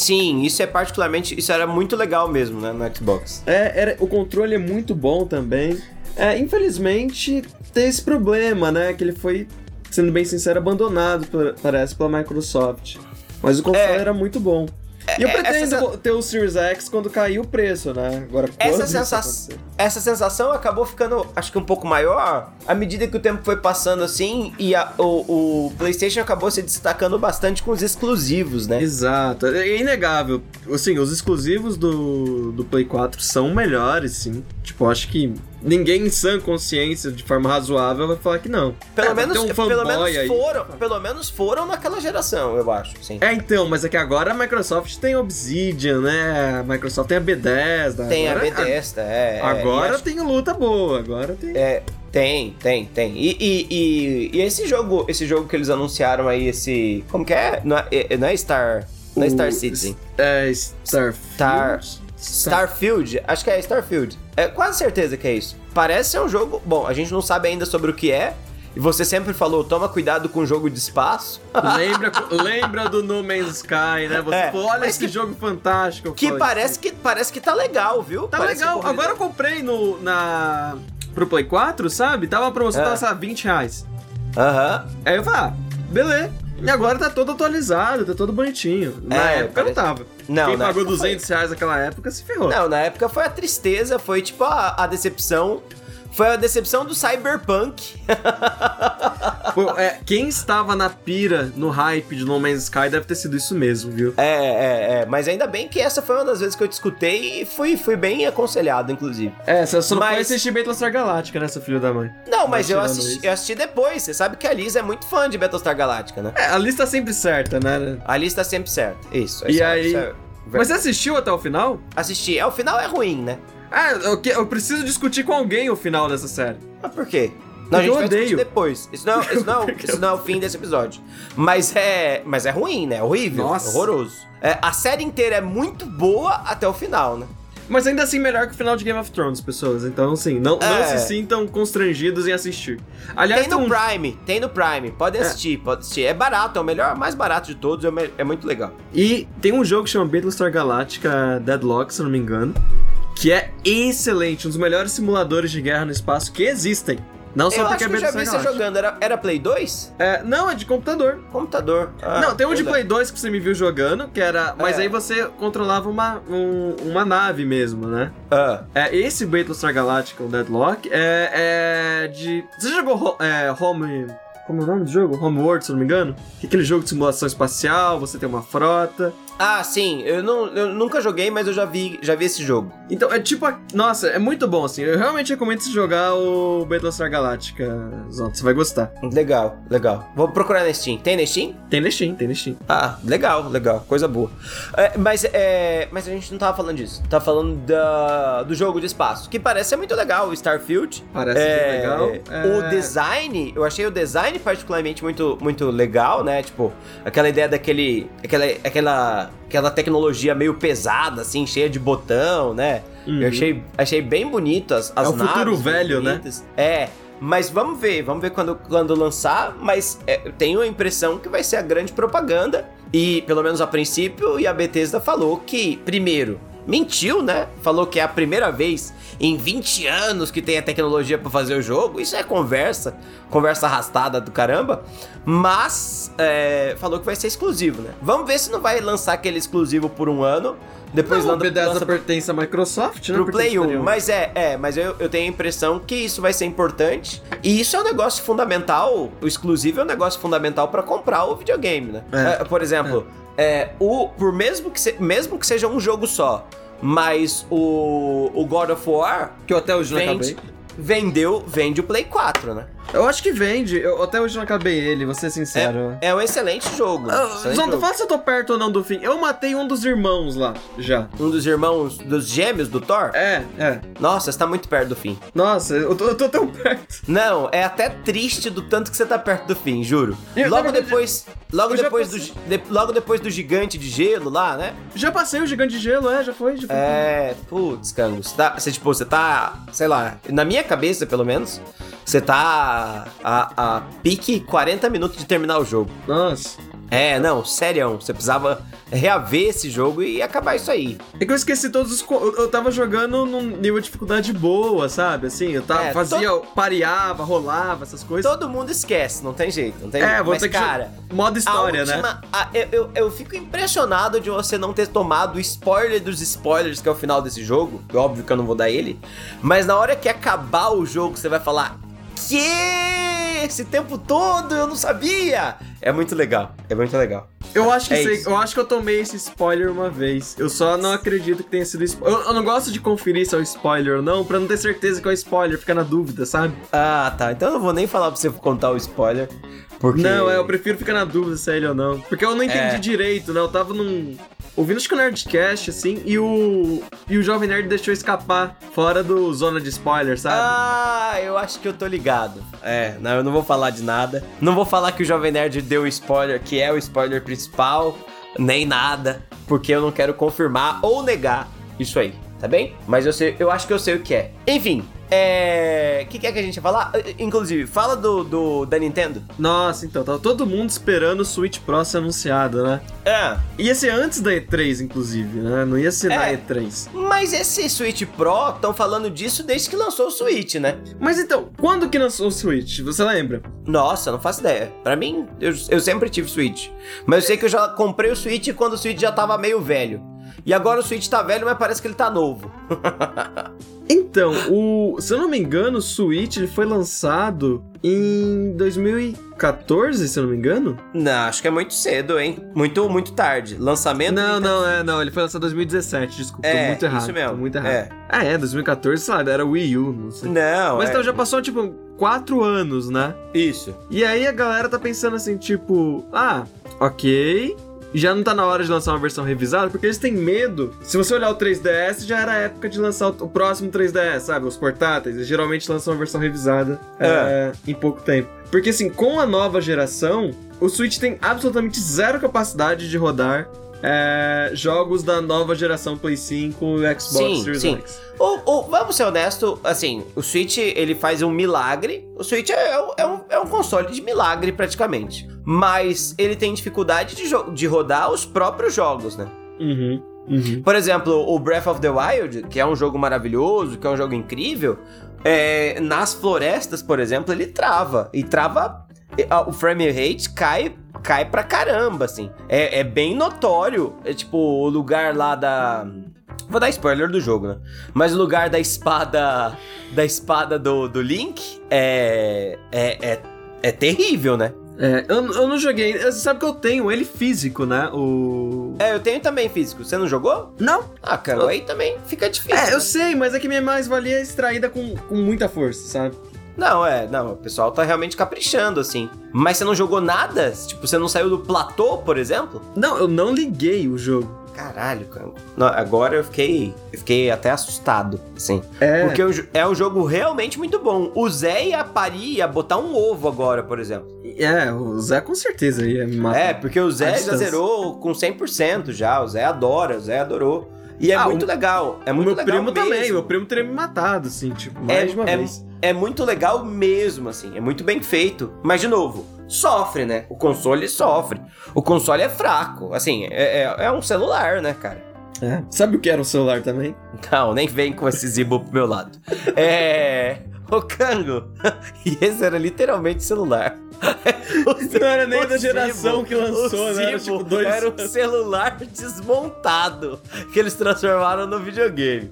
Sim, isso é particularmente. Isso era muito legal mesmo, né, no Xbox. É, era, o controle é muito bom também. É, infelizmente, tem esse problema, né? Que ele foi, sendo bem sincero, abandonado, parece, pela Microsoft. Mas o console é, era muito bom. E eu é, pretendo essa... ter o Series X quando cair o preço, né? Agora, essa, sensa... essa sensação acabou ficando, acho que um pouco maior à medida que o tempo foi passando assim e a, o, o, PlayStation acabou se destacando bastante com os exclusivos, né? Exato. É inegável. Assim, os exclusivos do, do Play 4 são melhores, sim. Tipo, acho que ninguém em sã consciência, de forma razoável, vai falar que não. Pelo É, menos, um pelo menos aí. foram, pelo menos foram naquela geração, eu acho, sim. É, então, mas é que agora a Microsoft tem Obsidian, né? A Microsoft tem a Bethesda. Tem a agora, Bethesda, é. é, Agora e acho- tem luta boa, agora tem. É, tem, tem, tem. E, e, e, e esse jogo, esse jogo que eles anunciaram aí, esse. Como que é? Não é, é- não é Star. Não é O- Star Citizen. É, Starfield. Star- Starfield? Acho que é Starfield. É quase certeza que é isso. Parece ser um jogo. Bom, a gente não sabe ainda sobre o que é. E você sempre falou, toma cuidado com o jogo de espaço. lembra, lembra do No Man's Sky, né? Você É, falou, olha esse que- jogo fantástico. Que parece que parece que tá legal, viu? Tá Parece legal. Agora eu comprei no, na, pro Play 4, sabe? Tava a promoção, É. tava, sabe, 20 reais. Aham. Aí eu falei, ah, beleza. E agora tá todo atualizado, tá todo bonitinho. Na É, época não parece- tava. Não, Quem pagou época foi. 200 reais naquela época se ferrou. Não, na época foi a tristeza, foi tipo a, a decepção. Foi a decepção do Cyberpunk. Pô, é, quem estava na pira, no hype de No Man's Sky, deve ter sido isso mesmo, viu? É, é, é. Mas ainda bem que essa foi uma das vezes que eu te escutei e fui, fui bem aconselhado, inclusive. É, você só não Mas- foi assistir Battlestar Galáctica, né, seu filho da mãe? Não, mas eu assisti, eu assisti depois. Você sabe que a Liz é muito fã de Battlestar Galactica, né? É, a lista sempre certa, né? A Liz tá sempre certa. Isso. E isso é- aí- é Mas você assistiu até o final? Assisti. É, o final é ruim, né? Ah, eu, eu preciso discutir com alguém o final dessa série. Mas por quê? Não, a gente eu vai odeio. depois. Isso não, isso, não, isso não é o fim desse episódio. Mas é, mas é ruim, né? Horrível. Nossa. Horroroso. É, a série inteira é muito boa até o final, né? Mas ainda assim, melhor que o final de Game of Thrones, pessoas. Então, assim, não, não É. se sintam constrangidos em assistir. Aliás, tem no um- Prime, tem no Prime. Podem assistir, pode assistir. É barato, é o melhor, mais barato de todos, é, é muito legal. E tem um jogo que chama Battlestar Galactica Deadlock, se não me engano, que é excelente, um dos melhores simuladores de guerra no espaço que existem. Não só eu porque acho é que eu já vi você jogando. Era, era Play 2? É, não, é de computador. Computador. Ah, não, tem um de verdade. Play 2 que você me viu jogando, que era. Mas É. aí você controlava uma, um- uma nave mesmo, né? Ah, É, esse Battlestar Galactica, o Deadlock, é, é de. Você jogou é, Home. Como é o nome do jogo? Homeworld, se eu não me engano? Que é aquele jogo de simulação espacial, você tem uma frota. Ah, sim. Eu, não, eu nunca joguei, mas eu já vi, já vi esse jogo. Então, é tipo. a- Nossa, é muito bom, assim. Eu realmente recomendo você jogar o Battlestar Galactica, Zonto. Você vai gostar. Legal, legal. Vou procurar na Steam. Tem na Steam? Tem na Steam, tem na Steam. Ah, legal, legal. Coisa boa. É, mas, é, mas a gente não tava falando disso. Tava falando da, do jogo de espaço, que parece ser muito legal, o Starfield. Parece É, legal. O É, design, eu achei o design particularmente muito, muito legal, né? Tipo, aquela ideia daquele. Aquela, aquela, aquela tecnologia meio pesada, assim, cheia de botão, né? Uhum. Eu achei, achei bem bonito as, as É o futuro naves, bem velho, né? bonitas. É. Mas vamos ver, vamos ver quando, quando lançar. Mas é, eu tenho a impressão que vai ser a grande propaganda. E, pelo menos a princípio, e a Bethesda falou que, primeiro, mentiu, né? Falou que é a primeira vez em 20 anos que tem a tecnologia pra fazer o jogo. Isso é conversa, conversa arrastada do caramba. Mas é, falou que vai ser exclusivo, né? Vamos ver se não vai lançar aquele exclusivo por um ano. Depois não, o Bethesda lança pertence à Microsoft, né? pro Play 1. Play 1. Mas é, é, mas eu, eu tenho a impressão que isso vai ser importante. E isso é um negócio fundamental. O exclusivo é um negócio fundamental pra comprar o videogame, né? É. É, por exemplo, é, o, por mesmo que, se- mesmo que seja um jogo só, mas o, o God of War Que eu até hoje não vende, acabei. Vendeu, vende o Play 4, né? Eu acho que vende. Eu até hoje não acabei ele, vou ser sincero. É um excelente jogo. Ah, excelente Zonto, jogo. fala se eu tô perto ou não do fim. Eu matei um dos irmãos lá, já. Um dos irmãos dos gêmeos do Thor? É, é. Nossa, você tá muito perto do fim. Nossa, eu tô, eu tô tão perto. Não, é até triste do tanto que você tá perto do fim, juro. Eu, logo depois, logo depois do de- logo depois do gigante de gelo lá, né? Já passei o gigante de gelo, é, já foi, já foi. É, putz, Cango, você tá, você, tipo, você tá, sei lá, na minha cabeça, pelo menos, você tá a, a pique 40 minutos de terminar o jogo. Nossa. É, não, sério, você precisava reaver esse jogo e acabar isso aí. É que eu esqueci todos os. co- Eu, tava jogando num nível de dificuldade boa, sabe? Assim, eu tava, É, fazia, pareava, rolava, essas coisas. Todo mundo esquece, não tem jeito, não tem É, jeito. vou Mas, ter que. cara, Modo história, a né? última, a- eu, eu, eu fico impressionado de você não ter tomado o spoiler dos spoilers, que é o final desse jogo. Óbvio que eu não vou dar ele. Mas na hora que acabar o jogo, você vai falar: Que? Esse tempo todo eu não sabia! É muito legal, é muito legal. Eu acho que É sei- eu acho que eu tomei esse spoiler uma vez. Eu só não acredito que tenha sido spoiler. Eu, eu não gosto de conferir se é um spoiler ou não, pra não ter certeza que é um spoiler, fica na dúvida, sabe? Ah, tá. Então eu não vou nem falar pra você contar o spoiler. Porque... Não, é, eu prefiro ficar na dúvida se é ele ou não. Porque eu não entendi É. direito, né? Eu tava num. Ouvindo acho que o Nerdcast, assim, e o. E o Jovem Nerd deixou escapar fora do zona de spoiler, sabe? Ah, eu acho que eu tô ligado. É, não, eu não vou falar de nada. Não vou falar que o Jovem Nerd deu o spoiler, que é o spoiler principal, nem nada, porque eu não quero confirmar ou negar isso aí, tá bem? Mas eu sei, eu acho que eu sei o que é. Enfim, é. O que, que é que a gente ia falar? Inclusive, fala do, do da Nintendo. Nossa, então, tava todo mundo esperando o Switch Pro ser anunciado, né? É. Ia ser antes da E3, inclusive, né? Não ia ser na É. E3. Mas esse Switch Pro, estão falando disso desde que lançou o Switch, né? Mas então, quando que lançou o Switch? Você lembra? Nossa, não faço ideia. Pra mim, eu, eu sempre tive Switch. Mas eu sei que eu já comprei o Switch quando o Switch já tava meio velho. E agora o Switch tá velho, mas parece que ele tá novo. Então, o, se eu não me engano, o Switch ele foi lançado em 2014, se eu não me engano. Não, acho que é muito cedo, hein? Muito, muito tarde. Lançamento. Não, não, é, não, ele foi lançado em 2017, desculpa, tô É, muito errado. isso mesmo. Tô muito errado. É. Ah, é, 2014, sei lá, era Wii U, não sei. Não, Mas é... então já passou, tipo, quatro anos, né? Isso. E aí a galera tá pensando assim, tipo, ah, ok. Já não tá na hora de lançar uma versão revisada, porque eles têm medo. Se você olhar o 3DS, já era a época de lançar o o próximo 3DS, sabe? Os portáteis. Eles geralmente lançam uma versão revisada é, em pouco tempo. Porque assim, com a nova geração, o Switch tem absolutamente zero capacidade de rodar é, jogos da nova geração Play 5 e Xbox Sim, Series sim. X. Ou, ou, vamos ser honestos, assim, o Switch ele faz um milagre. O Switch é, é um, é um console de milagre praticamente. Mas ele tem dificuldade de, de rodar os próprios jogos, né? Uhum. Uhum. Por exemplo, o Breath of the Wild, que é um jogo maravilhoso, que é um jogo incrível, é, nas florestas, por exemplo, ele trava. E trava. ah, O frame rate cai, cai pra caramba, assim. É, é bem notório. É tipo o lugar lá da. Vou dar spoiler do jogo, né? Mas o lugar da espada. Da espada do, do Link é. É, é, é terrível, né? É, eu, eu não joguei. Você sabe que eu tenho ele físico, né? O. É, eu tenho também físico. Você não jogou? Não, Ah, cara, aí também fica difícil. É, né? eu sei, mas é que minha mais-valia é extraída com, com muita força, sabe? Não, é, não, o pessoal tá realmente caprichando, assim. Mas você não jogou nada? Tipo, você não saiu do platô, por exemplo? Não, eu não liguei o jogo. Caralho, cara. Não, agora eu fiquei. Eu fiquei até assustado, assim. É. Porque é um jogo realmente muito bom. O Zé ia parir, ia botar um ovo agora, por exemplo. É, o Zé com certeza ia me matar. É, porque o Zé já zerou com 100% já. O Zé adora, o Zé adorou. E é Ah, muito o- legal. É o muito meu legal primo mesmo. também, meu primo teria me matado, assim, tipo, É, mais de uma é, vez. É muito legal mesmo, assim. É muito bem feito. Mas, de novo, sofre, né? O console sofre. O console é fraco. Assim, é, é, é um celular, né, cara? É. Sabe o que era um celular também? Não, nem vem com esse zibo pro meu lado. É. Ô, Kango. E esse era literalmente celular. Não era nem O da geração Zibo- que lançou, o né? Era tipo dois. Era um celular desmontado que eles transformaram no videogame.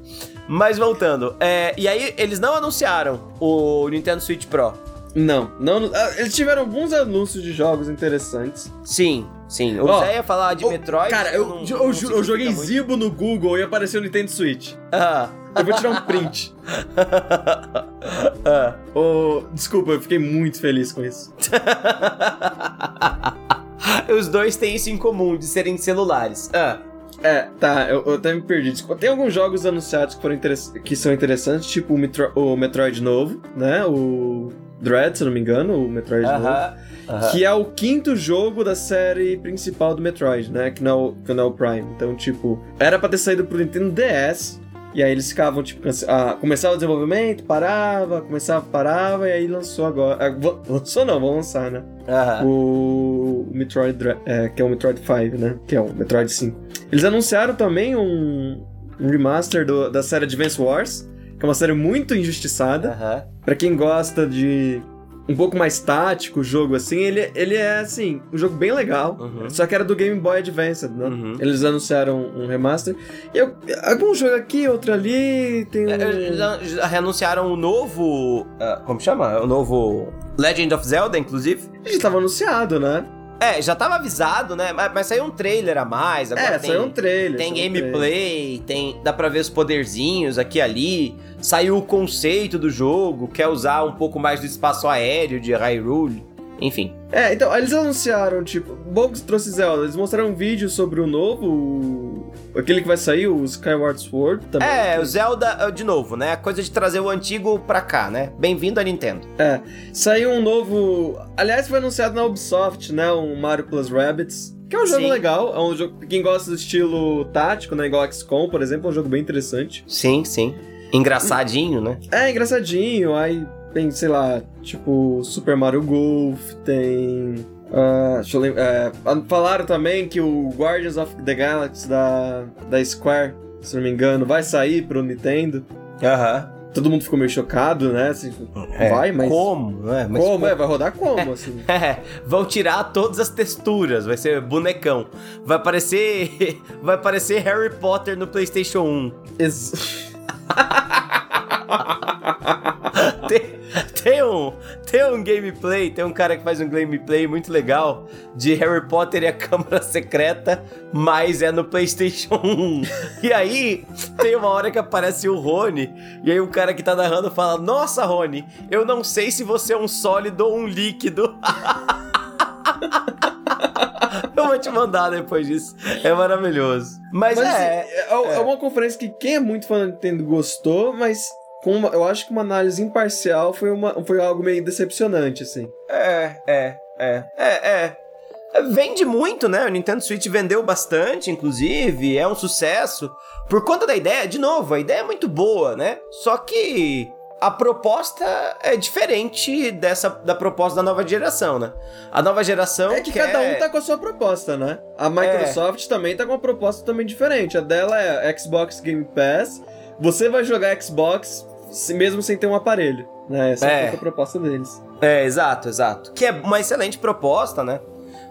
Mas voltando, é, e aí eles não anunciaram o Nintendo Switch Pro. Não, não. ah, Eles tiveram alguns anúncios de jogos interessantes. Sim, sim. O Zé ia falar de Ô, Metroid. Cara, eu, não- eu, não eu, joguei muito. Zibo no Google e apareceu o Nintendo Switch. Ah. Eu vou tirar um print. ah. Ô, desculpa, eu fiquei muito feliz com isso. Os dois têm isso em comum, de serem celulares. Ah. É, tá, eu, eu até me perdi. Desculpa. Tem alguns jogos anunciados que, foram interess- que são interessantes, tipo o, Metro- o Metroid novo, né? O Dread, se não me engano, o Metroid novo. Aham. aham. Que é o quinto jogo da série principal do Metroid, né? Que não, é o- que não é o Prime. Então, tipo, era pra ter saído pro Nintendo DS. E aí eles ficavam, tipo, ah, começava o desenvolvimento, parava, começava, parava, e aí lançou agora. ah, lançou não, vão lançar, né? Aham. o Metroid, é, que é o Metroid 5, né? Que é o Metroid 5. Eles anunciaram também um, um remaster do- da série Advance Wars, que é uma série muito injustiçada. Aham. Pra quem gosta de um pouco mais tático, o jogo assim, ele, ele é assim, um jogo bem legal. Uhum. Só que era do Game Boy Advance, né? Uhum. Eles anunciaram um remaster. E eu, algum jogo aqui, outro ali, tem um... É, Já, já reanunciaram o novo. ah, como chama? O novo Legend of Zelda, inclusive. Já tava anunciado, né? É, já tava avisado, né? Mas, mas saiu um trailer a mais. Agora é, tem, saiu um trailer. Tem saiu um gameplay, tem, dá pra ver os poderzinhos aqui e ali. Saiu o conceito do jogo, quer usar um pouco mais do espaço aéreo de Hyrule. Enfim. É, então, eles anunciaram, tipo, bom que trouxe Zelda, eles mostraram um vídeo sobre o novo, aquele que vai sair, o Skyward Sword também. É, o Zelda, de novo, né? A coisa de trazer o antigo pra cá, né? Bem-vindo à Nintendo. É, saiu um novo, aliás, foi anunciado na Ubisoft, né, um Mario Plus Rabbids, que é um jogo Sim. legal, é um jogo, quem gosta do estilo tático, né, igual XCOM, por exemplo, é um jogo bem interessante. Sim, sim. Engraçadinho, né? É engraçadinho, aí tem, sei lá, tipo Super Mario Golf, tem. ah, deixa eu lembrar. é, falaram também que o Guardians of the Galaxy da, da Square, se não me engano, vai sair pro Nintendo. Aham. Todo mundo ficou meio chocado, né? Assim, É, vai, mas. Como, né? Mas como? É, vai rodar como, assim? É, vão tirar todas as texturas, vai ser bonecão. Vai parecer. Vai parecer Harry Potter no PlayStation 1. Ex- tem um, tem um gameplay, tem um cara que faz um gameplay muito legal de Harry Potter e a Câmara Secreta, mas é no PlayStation 1. E aí, tem uma hora que aparece o Rony, e aí o cara que tá narrando fala: Nossa, Rony, eu não sei se você é um sólido ou um líquido. Eu vou te mandar depois disso. É maravilhoso. Mas, Mas é. assim, é, é uma conferência que quem é muito fã da Nintendo gostou, mas com uma- eu acho que uma análise imparcial foi, uma, foi algo meio decepcionante, assim. É, é, é, é, é. Vende muito, né? O Nintendo Switch vendeu bastante, inclusive, é um sucesso. Por conta da ideia, de novo, a ideia é muito boa, né? Só que a proposta é diferente dessa da proposta da nova geração, né? A nova geração É que quer... cada um tá com a sua proposta, né? A Microsoft também tá com uma proposta também diferente. A dela é Xbox Game Pass. Você vai jogar Xbox mesmo sem ter um aparelho, né? Essa é, É. a proposta deles. É, exato, exato. Que é uma excelente proposta, né?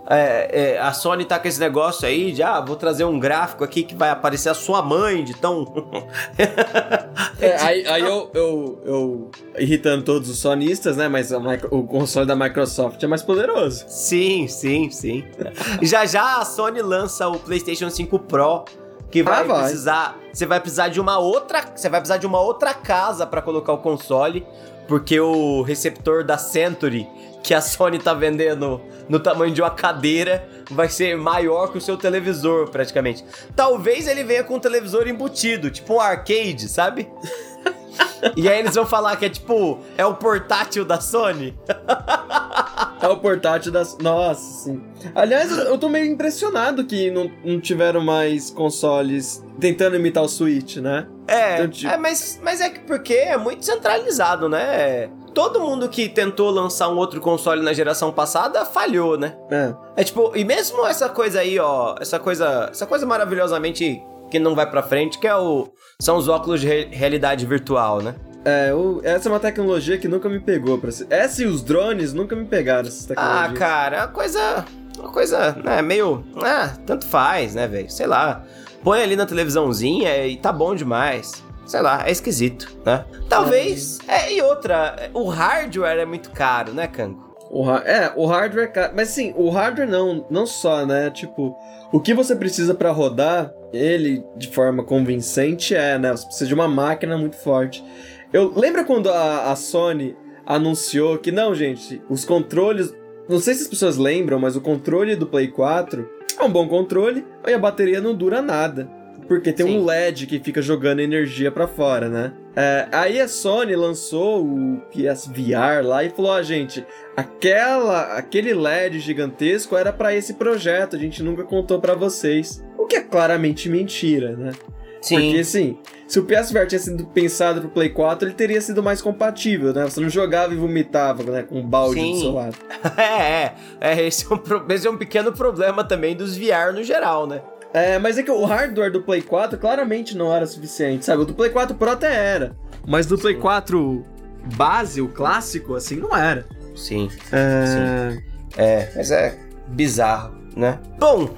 É, é, a Sony tá com esse negócio aí de, ah, vou trazer um gráfico aqui que vai aparecer a sua mãe de tão... É, aí aí eu, eu, eu irritando todos os sonistas, né? Mas micro- o console da Microsoft é mais poderoso. Sim, sim, sim. já já a Sony lança o PlayStation 5 Pro, que vai, Ah, vai. precisar, você vai precisar de uma outra, você vai precisar de uma outra casa pra colocar o console, porque o receptor da Century que a Sony tá vendendo no tamanho de uma cadeira vai ser maior que o seu televisor, praticamente. Talvez ele venha com um televisor embutido, tipo um arcade, sabe? E aí eles vão falar que é tipo, é o portátil da Sony. É o portátil das. Nossa, sim. Aliás, eu tô meio impressionado que não, não tiveram mais consoles tentando imitar o Switch, né? É, Então, tipo- é, mas, mas é que porque é muito centralizado, né? Todo mundo que tentou lançar um outro console na geração passada falhou, né? É. É tipo, e mesmo essa coisa aí, ó, essa coisa, essa coisa maravilhosamente que não vai pra frente, que é o são os óculos de re- realidade virtual, né? É, essa é uma tecnologia que nunca me pegou. Pra ser... Essa e os drones nunca me pegaram, essas Ah, tecnologias. cara, é uma coisa, uma coisa, né, meio, ah, tanto faz, né, velho? Sei lá. Põe ali na televisãozinha e tá bom demais. Sei lá, é esquisito, né? Talvez. É, e outra, o hardware é muito caro, né, Kango? O É, o hardware. ca- Mas sim, o hardware não, não só, né? Tipo, o que você precisa pra rodar ele de forma convincente é, né? Você precisa de uma máquina muito forte. Eu lembra quando a, a Sony anunciou que não, gente, os controles. Não sei se as pessoas lembram, mas o controle do Play 4 é um bom controle e a bateria não dura nada. Porque tem Sim. um LED que fica jogando energia pra fora, né? É, aí a Sony lançou o PS VR lá e falou: ó, gente, aquela, aquele LED gigantesco era pra esse projeto, a gente nunca contou pra vocês. O que é claramente mentira, né? Porque assim, se o PSVR tinha sido pensado pro Play 4, ele teria sido mais compatível, né? Você não jogava e vomitava, né? Com um balde Sim. do seu lado. É, é, é esse, é um, esse é um pequeno problema também dos VR no geral, né? É, mas é que o hardware do Play 4 claramente não era suficiente, sabe? O do Play 4 Pro até era. Mas do Play 4 base, o clássico, assim, não era. Sim. É... É, mas é bizarro, né? Bom,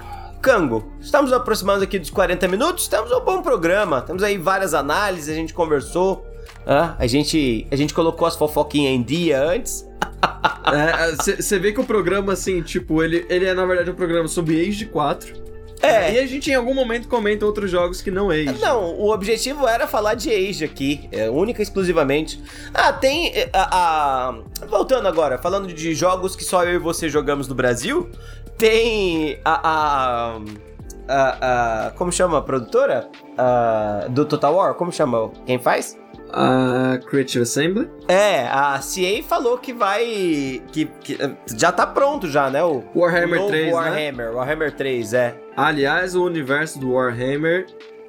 Cango, estamos aproximando aqui dos 40 minutos, temos um bom programa, temos aí várias análises, a gente conversou, ah, a, gente, a gente colocou as fofoquinhas em dia antes, Você é, vê que o programa, assim, tipo, ele, ele é na verdade um programa sobre Age 4. É. E a gente em algum momento comenta outros jogos que não Age. Não, o objetivo era falar de Age aqui, é, única e exclusivamente. Ah, tem. é, A, a- Voltando agora, falando de jogos que só eu e você jogamos no Brasil, tem a. a, a- a- como chama a produtora? A- do Total War? Como chama? Quem faz? A Creative Assembly. É, a CA falou que vai. Que, que, já tá pronto já, né? O Warhammer o novo 3, né? Warhammer, Warhammer 3, é. Aliás, o universo do Warhammer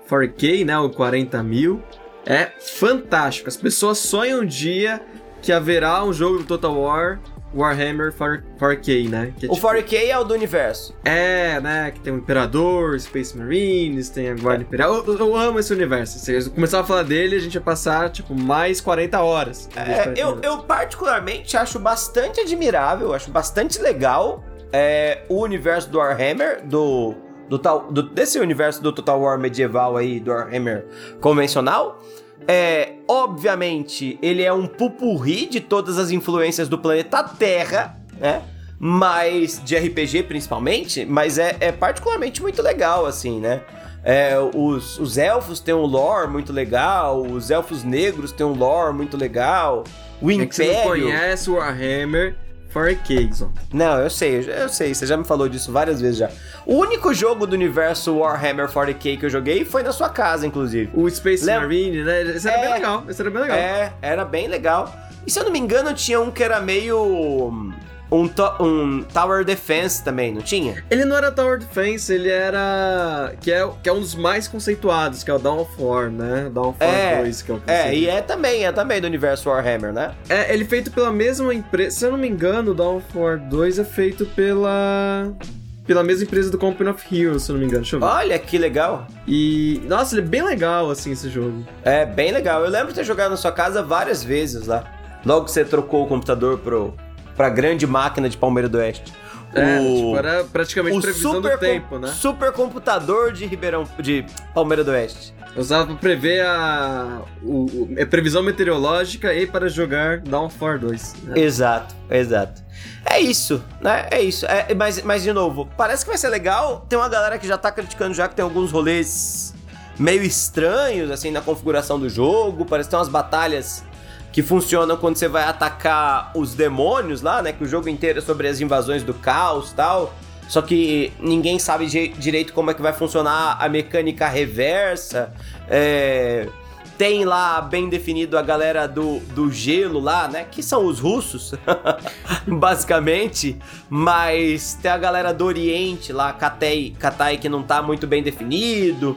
4K, né? O 40 mil, é fantástico. As pessoas sonham um dia que haverá um jogo do Total War Warhammer 4- 4K, né? Que é, O tipo- 4K é o do universo. É, né? Que tem o Imperador, Space Marines, tem a Guarda Imperial. Eu, eu amo esse universo. Se eu começar a falar dele, a gente ia passar, tipo, mais 40 horas. É, 40 eu, eu particularmente acho bastante admirável, acho bastante legal é, o universo do Warhammer, do, do tal, do- desse universo do Total War medieval aí, do Warhammer convencional. É, obviamente, ele é um pupurri de todas as influências do planeta Terra, né? Mas de RPG principalmente, mas é, é particularmente muito legal, assim, né? É, os, os elfos têm um lore muito legal, os elfos negros têm um lore muito legal, o É que você não Império. conhece o Warhammer 4K, Zon. Não, eu sei, eu, sei, você já me falou disso várias vezes já. O único jogo do universo Warhammer 40k que eu joguei foi na sua casa, inclusive. O Space Lembra- Marine, né? Esse era É. bem legal. Esse era bem legal. É, era bem legal. E se eu não me engano, tinha um que era meio. Um, um Tower Defense também, não tinha? Ele não era Tower Defense, ele era. Que é, que é um dos mais conceituados, que é o Dawn of War, né? Dawn of War É, 2, que é o que É, e é também, é também do universo Warhammer, né? É, ele é feito pela mesma empresa. Se eu não me engano, o Dawn of War 2 é feito pela. Pela mesma empresa do Company of Heroes, se eu não me engano. Deixa eu ver. Olha que legal. E. Nossa, ele é bem legal, assim, esse jogo. É bem legal. Eu lembro de ter jogado na sua casa várias vezes lá. Logo que você trocou o computador pro, pra grande máquina de Palmeira do Oeste. É, o... tipo, era praticamente o previsão super do tempo, né? supercomputador de Ribeirão de Palmeira do Oeste. Eu usava pra prever a. O, o- a previsão meteorológica e para jogar War 2. né? Exato, exato. É isso, né? É isso. É, mas, mas, de novo, parece que vai ser legal. Tem uma galera que já tá criticando já que tem alguns rolês meio estranhos, assim, na configuração do jogo. Parece que tem umas batalhas que funcionam quando você vai atacar os demônios lá, né? Que o jogo inteiro é sobre as invasões do caos tal. Só que ninguém sabe di- direito como é que vai funcionar a mecânica reversa. É, Tem lá bem definido a galera do, do gelo lá, né? Que são os russos, basicamente. Mas tem a galera do Oriente lá, Katai, Katai que não tá muito bem definido.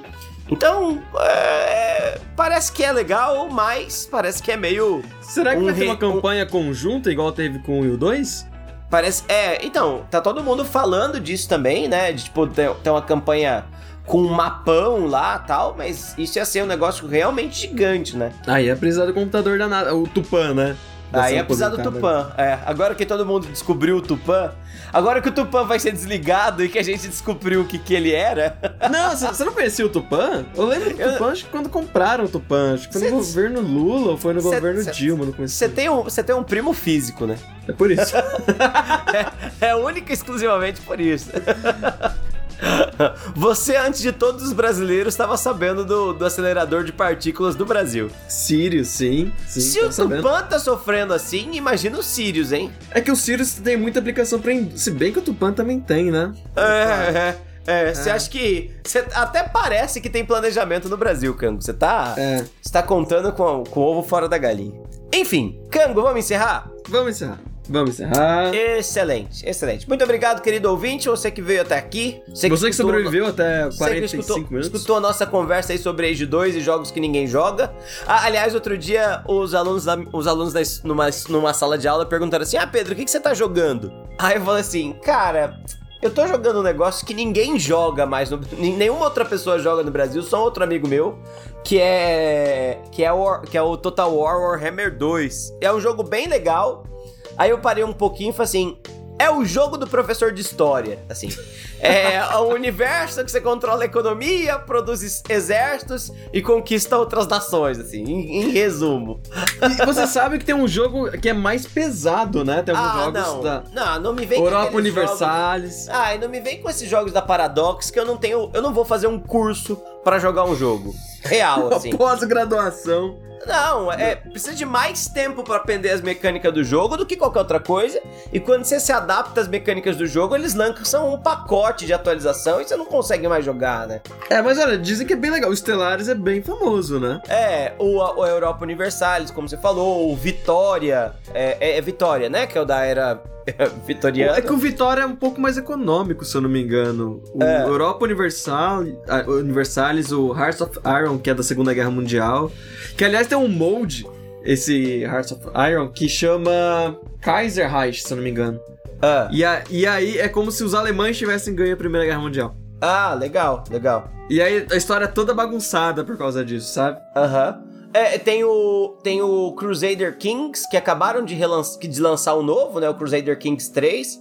Então, é, parece que é legal, mas parece que é meio. Será que Um vai ter uma campanha conjunta igual teve com o 2? Parece. É, então, tá todo mundo falando disso também, né? De tipo, ter, ter uma campanha com um mapão lá tal, mas isso ia ser um negócio realmente gigante, né? Aí ia precisar do computador danado. O Tupã, né? Aí Dessa ia precisar do. Tupã. É, agora que todo mundo descobriu o Tupã, agora que o Tupã vai ser desligado e que a gente descobriu o que, que ele era. Não, você não conhecia o Tupã? Eu lembro do Eu- Tupã, acho que quando compraram o Tupã. Acho que foi no Cê- governo Lula ou foi no Cê- governo cê- Dilma, não conheci. Você tem, um, você tem um primo físico, né? É por isso. É única e exclusivamente por isso. Você, antes de todos os brasileiros, estava sabendo do, do acelerador de partículas do Brasil. Sirius, sim. sim Se o. Tupã tá sofrendo assim, imagina o Sirius, hein? É que o Sirius tem muita aplicação pra. in- Se bem que o Tupã também tem, né? É, é, é. Você acha que. Você até parece que tem planejamento no Brasil, Cango. Você tá. É. Você tá contando com, com o ovo fora da galinha. Enfim, Cango, vamos encerrar? Vamos encerrar. Vamos encerrar. Excelente, excelente. Muito obrigado, querido ouvinte, você que veio até aqui. Você que escutou- sobreviveu até Você que 45 escutou, minutos. escutou a nossa conversa aí sobre Age 2 e jogos que ninguém joga. Ah, aliás, outro dia os alunos, da, os alunos da, numa, numa sala de aula perguntaram assim: Ah, Pedro, o que, que você tá jogando? Aí eu falei assim: Cara, eu tô jogando um negócio que ninguém joga mais, no, nenhuma outra pessoa joga no Brasil, só um outro amigo meu, que é. que é, o, que é o Total War Warhammer 2. É um jogo bem legal. Aí eu parei um pouquinho e falei assim: é o jogo do professor de história, assim. É um universo que você controla a economia, produz exércitos e conquista outras nações, assim, em, em resumo. E você sabe que tem um jogo que é mais pesado, né? Tem alguns Ah, jogos não. da Não, não me vem Europa Universalis. jogos- Ah, e não me vem com esses jogos da Paradox que eu não tenho. Eu não vou fazer um curso pra jogar um jogo. Real, assim. Pós-graduação. Não, é, precisa de mais tempo pra aprender as mecânicas do jogo do que qualquer outra coisa. E quando você se adapta às mecânicas do jogo, eles lançam um pacote de atualização e você não consegue mais jogar, né? É, mas olha, dizem que é bem legal. O Stellaris é bem famoso, né? É, o, o Europa Universalis, como você falou, o Vitória. É, é, é Vitória, né? Que é o da era vitoriana. É que o Vitória é um pouco mais econômico, se eu não me engano. O É. Europa Universal, Universalis, o Hearts of Iron, que é da Segunda Guerra Mundial. Que, aliás, tem um molde, esse Hearts of Iron, que chama Kaiserreich, se eu não me engano. Ah, E, a- e aí é como se os alemães tivessem ganho a Primeira Guerra Mundial. ah, legal, legal. E aí a história é toda bagunçada por causa disso, sabe? Aham. É, tem o, tem o Crusader Kings, que acabaram de, relançar, de lançar um novo, né? O Crusader Kings 3,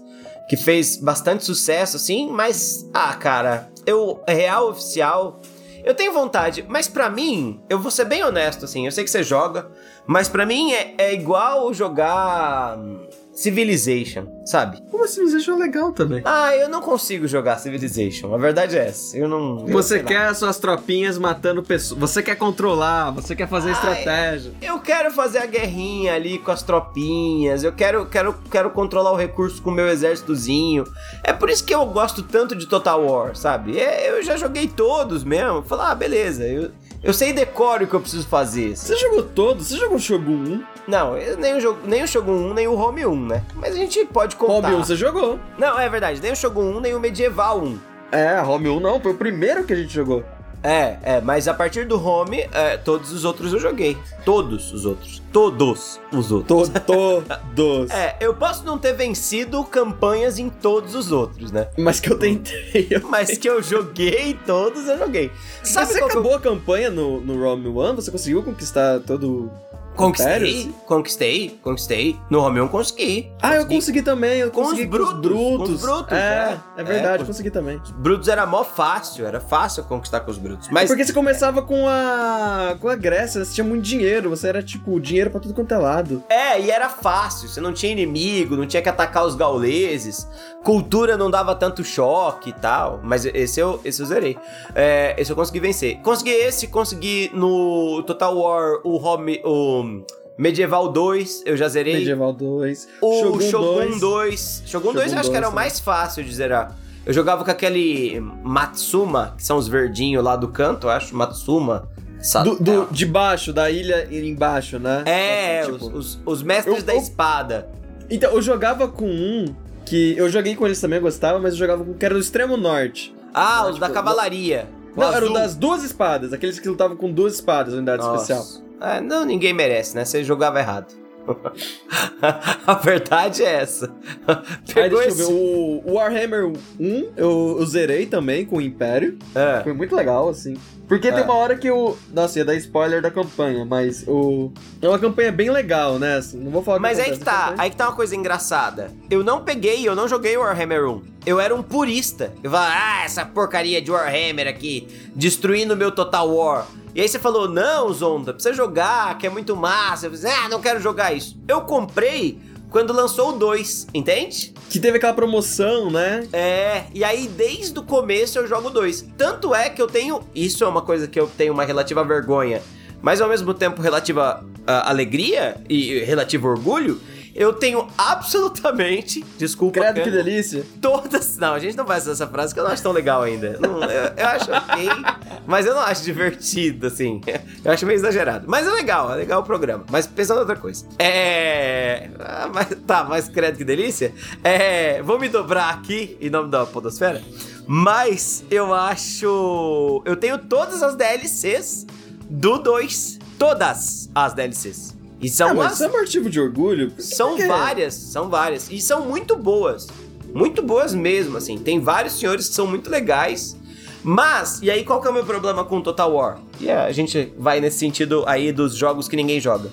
que fez bastante sucesso, assim, mas, ah, cara, eu, real oficial, eu tenho vontade, mas pra mim, eu vou ser bem honesto, assim, eu sei que você joga, mas pra mim é, é igual jogar hum, Civilization, sabe? Como? Você achou legal também? Ah, eu não consigo jogar Civilization, a verdade é essa, eu não... eu Você lá. quer as suas tropinhas matando pessoas. Você quer controlar, você quer fazer Ai, estratégia. Eu quero fazer a guerrinha ali com as tropinhas. Eu quero, quero, quero controlar o recurso com o meu exércitozinho. É por isso que eu gosto tanto de Total War, sabe? É, eu já joguei todos mesmo. Falar, ah, beleza. Eu, eu sei decoro o que eu preciso fazer. Você jogou todos? Você jogou Shogun 1? Não, nem o, jogo, nem o Shogun 1, nem o Home 1, né? Mas a gente pode contar. Home 1 você jogou. Não, é verdade. Nem o Shogun 1, nem o Medieval 1. É, Home 1 não, foi o primeiro que a gente jogou. É, é, mas a partir do Home, é, todos os outros eu joguei. Todos os outros. Todos os outros. To- Todos. É, eu posso não ter vencido campanhas em todos os outros, né? Mas que eu tentei. Mas que eu joguei todos, eu joguei. Sabe você que eu acabou a campanha no, no Rome 1? Você conseguiu conquistar todo conquistei? Conquistei, conquistei. No Home 1 consegui. Ah, eu consegui também. Eu Com os consegui brutos, com os brutos. com os brutos, é, é. é, verdade, É, consegui também. Brutos era mó fácil, era fácil conquistar com os Brutos. Mas Porque você começava com a com a Grécia, você tinha muito dinheiro, você era tipo dinheiro pra tudo quanto é lado. É, e era fácil, você não tinha inimigo, não tinha que atacar os gauleses, cultura não dava tanto choque e tal, mas esse eu, esse eu zerei. É, esse eu consegui vencer. Consegui esse, consegui no Total War o Home, o Medieval 2, eu já zerei. Medieval 2, o Shogun 2. Shogun 2 eu Shogun acho que era o 2 mais fácil de zerar. Eu jogava com aquele Matsuma, que são os verdinhos lá do canto, eu acho, Matsuma. Do, do- de baixo, da ilha embaixo, né? É, Tipo, os, os, os mestres eu- da eu- espada. Então, eu jogava com um que eu joguei com eles também, eu gostava, mas eu jogava com um que era do extremo norte. Ah, os da tipo, cavalaria. O Não, era o azul. das duas espadas, aqueles que lutavam com duas espadas, unidade Nossa. especial. É, não, ninguém merece, né? Você jogava errado. A verdade é essa. Aí Pegou eu esse... o Warhammer 1 eu, eu zerei também com o Império. É. Foi muito legal, assim. Porque tem É. uma hora que o. Nossa, ia dar spoiler da campanha, mas o. É uma campanha bem legal, né? Assim, não vou falar Mas aí que tá, campanha. aí que tá uma coisa engraçada. Eu não peguei, eu não joguei Warhammer 1. Eu era um purista. Eu falava, ah, essa porcaria de Warhammer aqui, destruindo meu Total War. E aí você falou, não, Zonda, precisa jogar, que é muito massa. Eu falei, ah, não quero jogar isso. Eu comprei quando lançou o 2, entende? Que teve aquela promoção, né? É, e aí desde o começo eu jogo dois. Tanto é que eu tenho. Isso é uma coisa que eu tenho uma relativa vergonha, mas ao mesmo tempo relativa ah, alegria e relativa orgulho. Eu tenho absolutamente. Desculpa. Credo que Cano, delícia. Todas. Não, a gente não vai fazer essa frase que eu não acho tão legal ainda. Não, eu, eu acho ok, mas eu não acho divertido, assim. Eu acho meio exagerado. Mas é legal, é legal o programa. Mas pensando em outra coisa. É. ah, mas, tá, mas credo que delícia. É. Vou me dobrar aqui em nome da Podosfera. Mas eu acho. Eu tenho todas as DLCs do 2. Todas as DLCs. E são ah, mas umas é motivo de orgulho? São várias, são várias. E são muito boas. Muito boas mesmo, assim. Tem vários senhores que são muito legais. Mas, e aí qual que é o meu problema com Total War? E a gente vai nesse sentido aí dos jogos que ninguém joga.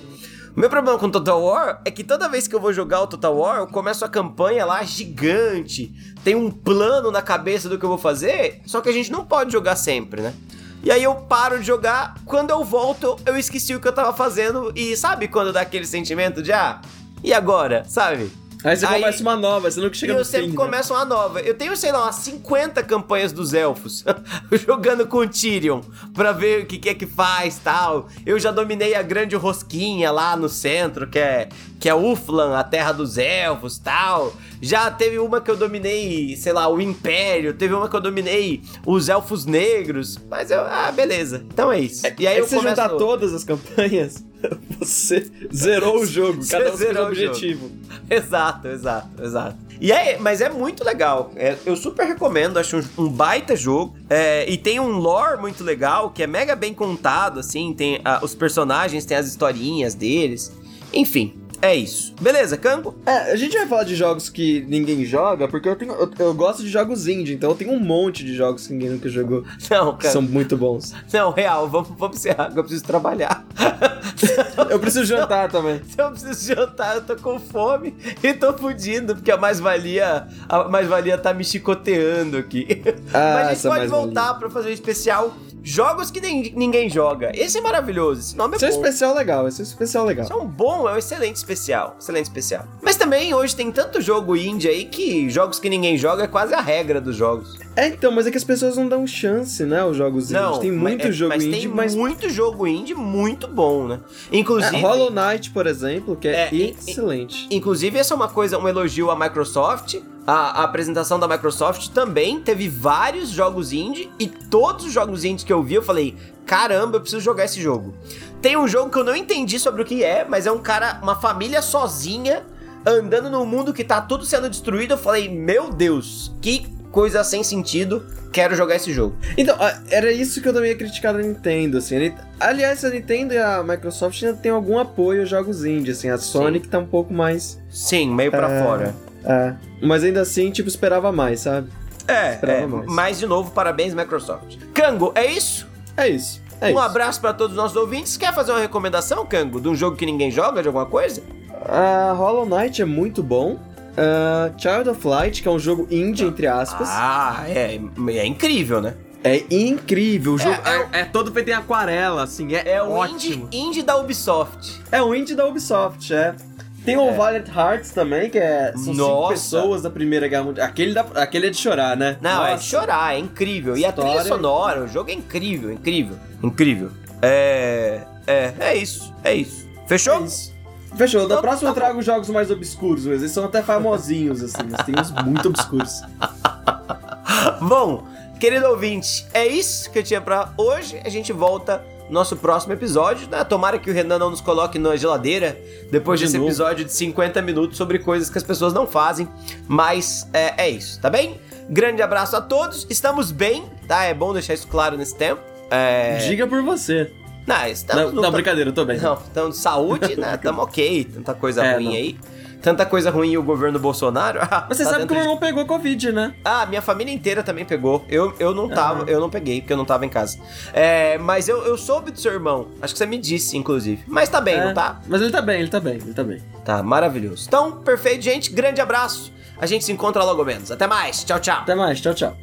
O meu problema com Total War é que toda vez que eu vou jogar o Total War, eu começo a campanha lá gigante, tem um plano na cabeça do que eu vou fazer, só que a gente não pode jogar sempre, né? E aí eu paro de jogar, quando eu volto, eu esqueci o que eu tava fazendo e sabe quando dá aquele sentimento de ah, e agora, sabe? Aí você Aí- começa uma nova, você nunca chega E eu no sempre fim, né? começo uma nova. Eu tenho, sei lá, umas 50 campanhas dos elfos jogando com o Tyrion pra ver o que, que é que faz tal. Eu já dominei a grande rosquinha lá no centro, que é, que é Uflan, a terra dos elfos tal. Já teve uma que eu dominei, sei lá, o Império. Teve uma que eu dominei os elfos negros. Mas eu, ah, beleza. Então é isso. E aí É eu você começo... juntar todas as campanhas, você zerou o jogo, cada um zerou o objetivo. Exato, exato, exato. E é, mas é muito legal. É, eu super recomendo, acho um, um baita jogo. É, e tem um lore muito legal, que é mega bem contado, assim. Tem ah, os personagens, tem as historinhas deles. Enfim, é isso. Beleza, Cango? É, a gente vai falar de jogos que ninguém joga, porque eu, tenho, eu, eu gosto de jogos indie, então eu tenho um monte de jogos que ninguém nunca jogou, Não, que cara. são muito bons. Não, real, vamos, vamos encerrar, que eu preciso trabalhar. Eu preciso jantar também. Se eu preciso jantar, eu tô com fome e tô fudindo, porque a mais-valia a mais-valia tá me chicoteando aqui. Ah, Mas a gente pode voltar pra fazer um especial Jogos que nem- ninguém joga. Esse é maravilhoso, esse nome é Esse é bom. especial legal, esse é um especial legal. Isso é um bom, é um excelente especial. Excelente especial. Mas também hoje tem tanto jogo indie aí que jogos que ninguém joga é quase a regra dos jogos. É, então, mas é que as pessoas não dão chance, né, aos jogos Não, indie. Tem muito é, jogo mas indie, tem mas... muito jogo indie muito bom, né? Inclusive, É, Hollow Knight, por exemplo, que é, É, excelente. Inclusive, essa é uma coisa, um elogio à Microsoft. A, a apresentação da Microsoft também teve vários jogos indie e todos os jogos indie que eu vi, eu falei: caramba, eu preciso jogar esse jogo. Tem um jogo que eu não entendi sobre o que é, mas é um cara, uma família sozinha andando num mundo que tá tudo sendo destruído. Eu falei: meu Deus, que coisa sem sentido. Quero jogar esse jogo. Então, era isso que eu também ia criticar da Nintendo, assim. Aliás, a Nintendo e a Microsoft ainda tem algum apoio aos jogos indie, assim. A Sony que tá um pouco mais... Sim, meio pra É. fora. É, mas ainda assim, tipo, esperava mais, sabe? É, Esperava é mais. mas de novo, parabéns, Microsoft. Cango, é isso? É isso. É um isso. abraço pra todos os nossos ouvintes. Quer fazer uma recomendação, Cango, de um jogo que ninguém joga, de alguma coisa? A Hollow Knight é muito bom. Ah, Child of Light, que é um jogo indie, entre aspas. Ah, é, é incrível, né? É incrível. O jogo é é, é todo feito em aquarela, assim. É, É o ótimo. indie, indie da Ubisoft. É um indie da Ubisoft, é. Tem o Valiant Hearts também, que é, são cinco Nossa. pessoas da Primeira Guerra Mundial. Aquele, da, aquele é de chorar, né? Não, é de Nossa. chorar, é incrível. E a trilha História. sonora, o jogo é incrível, incrível, incrível. É, é, é isso, é isso. Fechou? É isso. Fechou. Da próxima tá eu trago jogos mais obscuros, mas eles são até famosinhos, assim. Mas tem uns muito obscuros. Bom, querido ouvinte, é isso que eu tinha pra hoje. A gente volta no nosso próximo episódio. Né? Tomara que o Renan não nos coloque na geladeira depois De desse novo. episódio de 50 minutos sobre coisas que as pessoas não fazem. Mas é, é isso, tá bem? Grande abraço a todos. Estamos bem, tá? É bom deixar isso claro nesse tempo. É... Diga por você. Não, estamos Não, no- não, brincadeira, eu tô bem. Não, estamos de saúde, né? Tamo ok. Tanta coisa É, ruim não. aí. Tanta coisa ruim e o governo Bolsonaro. Mas você tá sabe que o meu de- irmão pegou Covid, né? Ah, minha família inteira também pegou. Eu, eu não tava, Aham. eu não peguei, porque eu não tava em casa. É, mas eu, eu soube do seu irmão. Acho que você me disse, inclusive. Mas tá bem, É, não tá? Mas ele tá bem, ele tá bem, ele tá bem. Tá, maravilhoso. Então, perfeito, gente. Grande abraço. A gente se encontra logo menos. Até mais. Tchau, tchau. Até mais, tchau, tchau.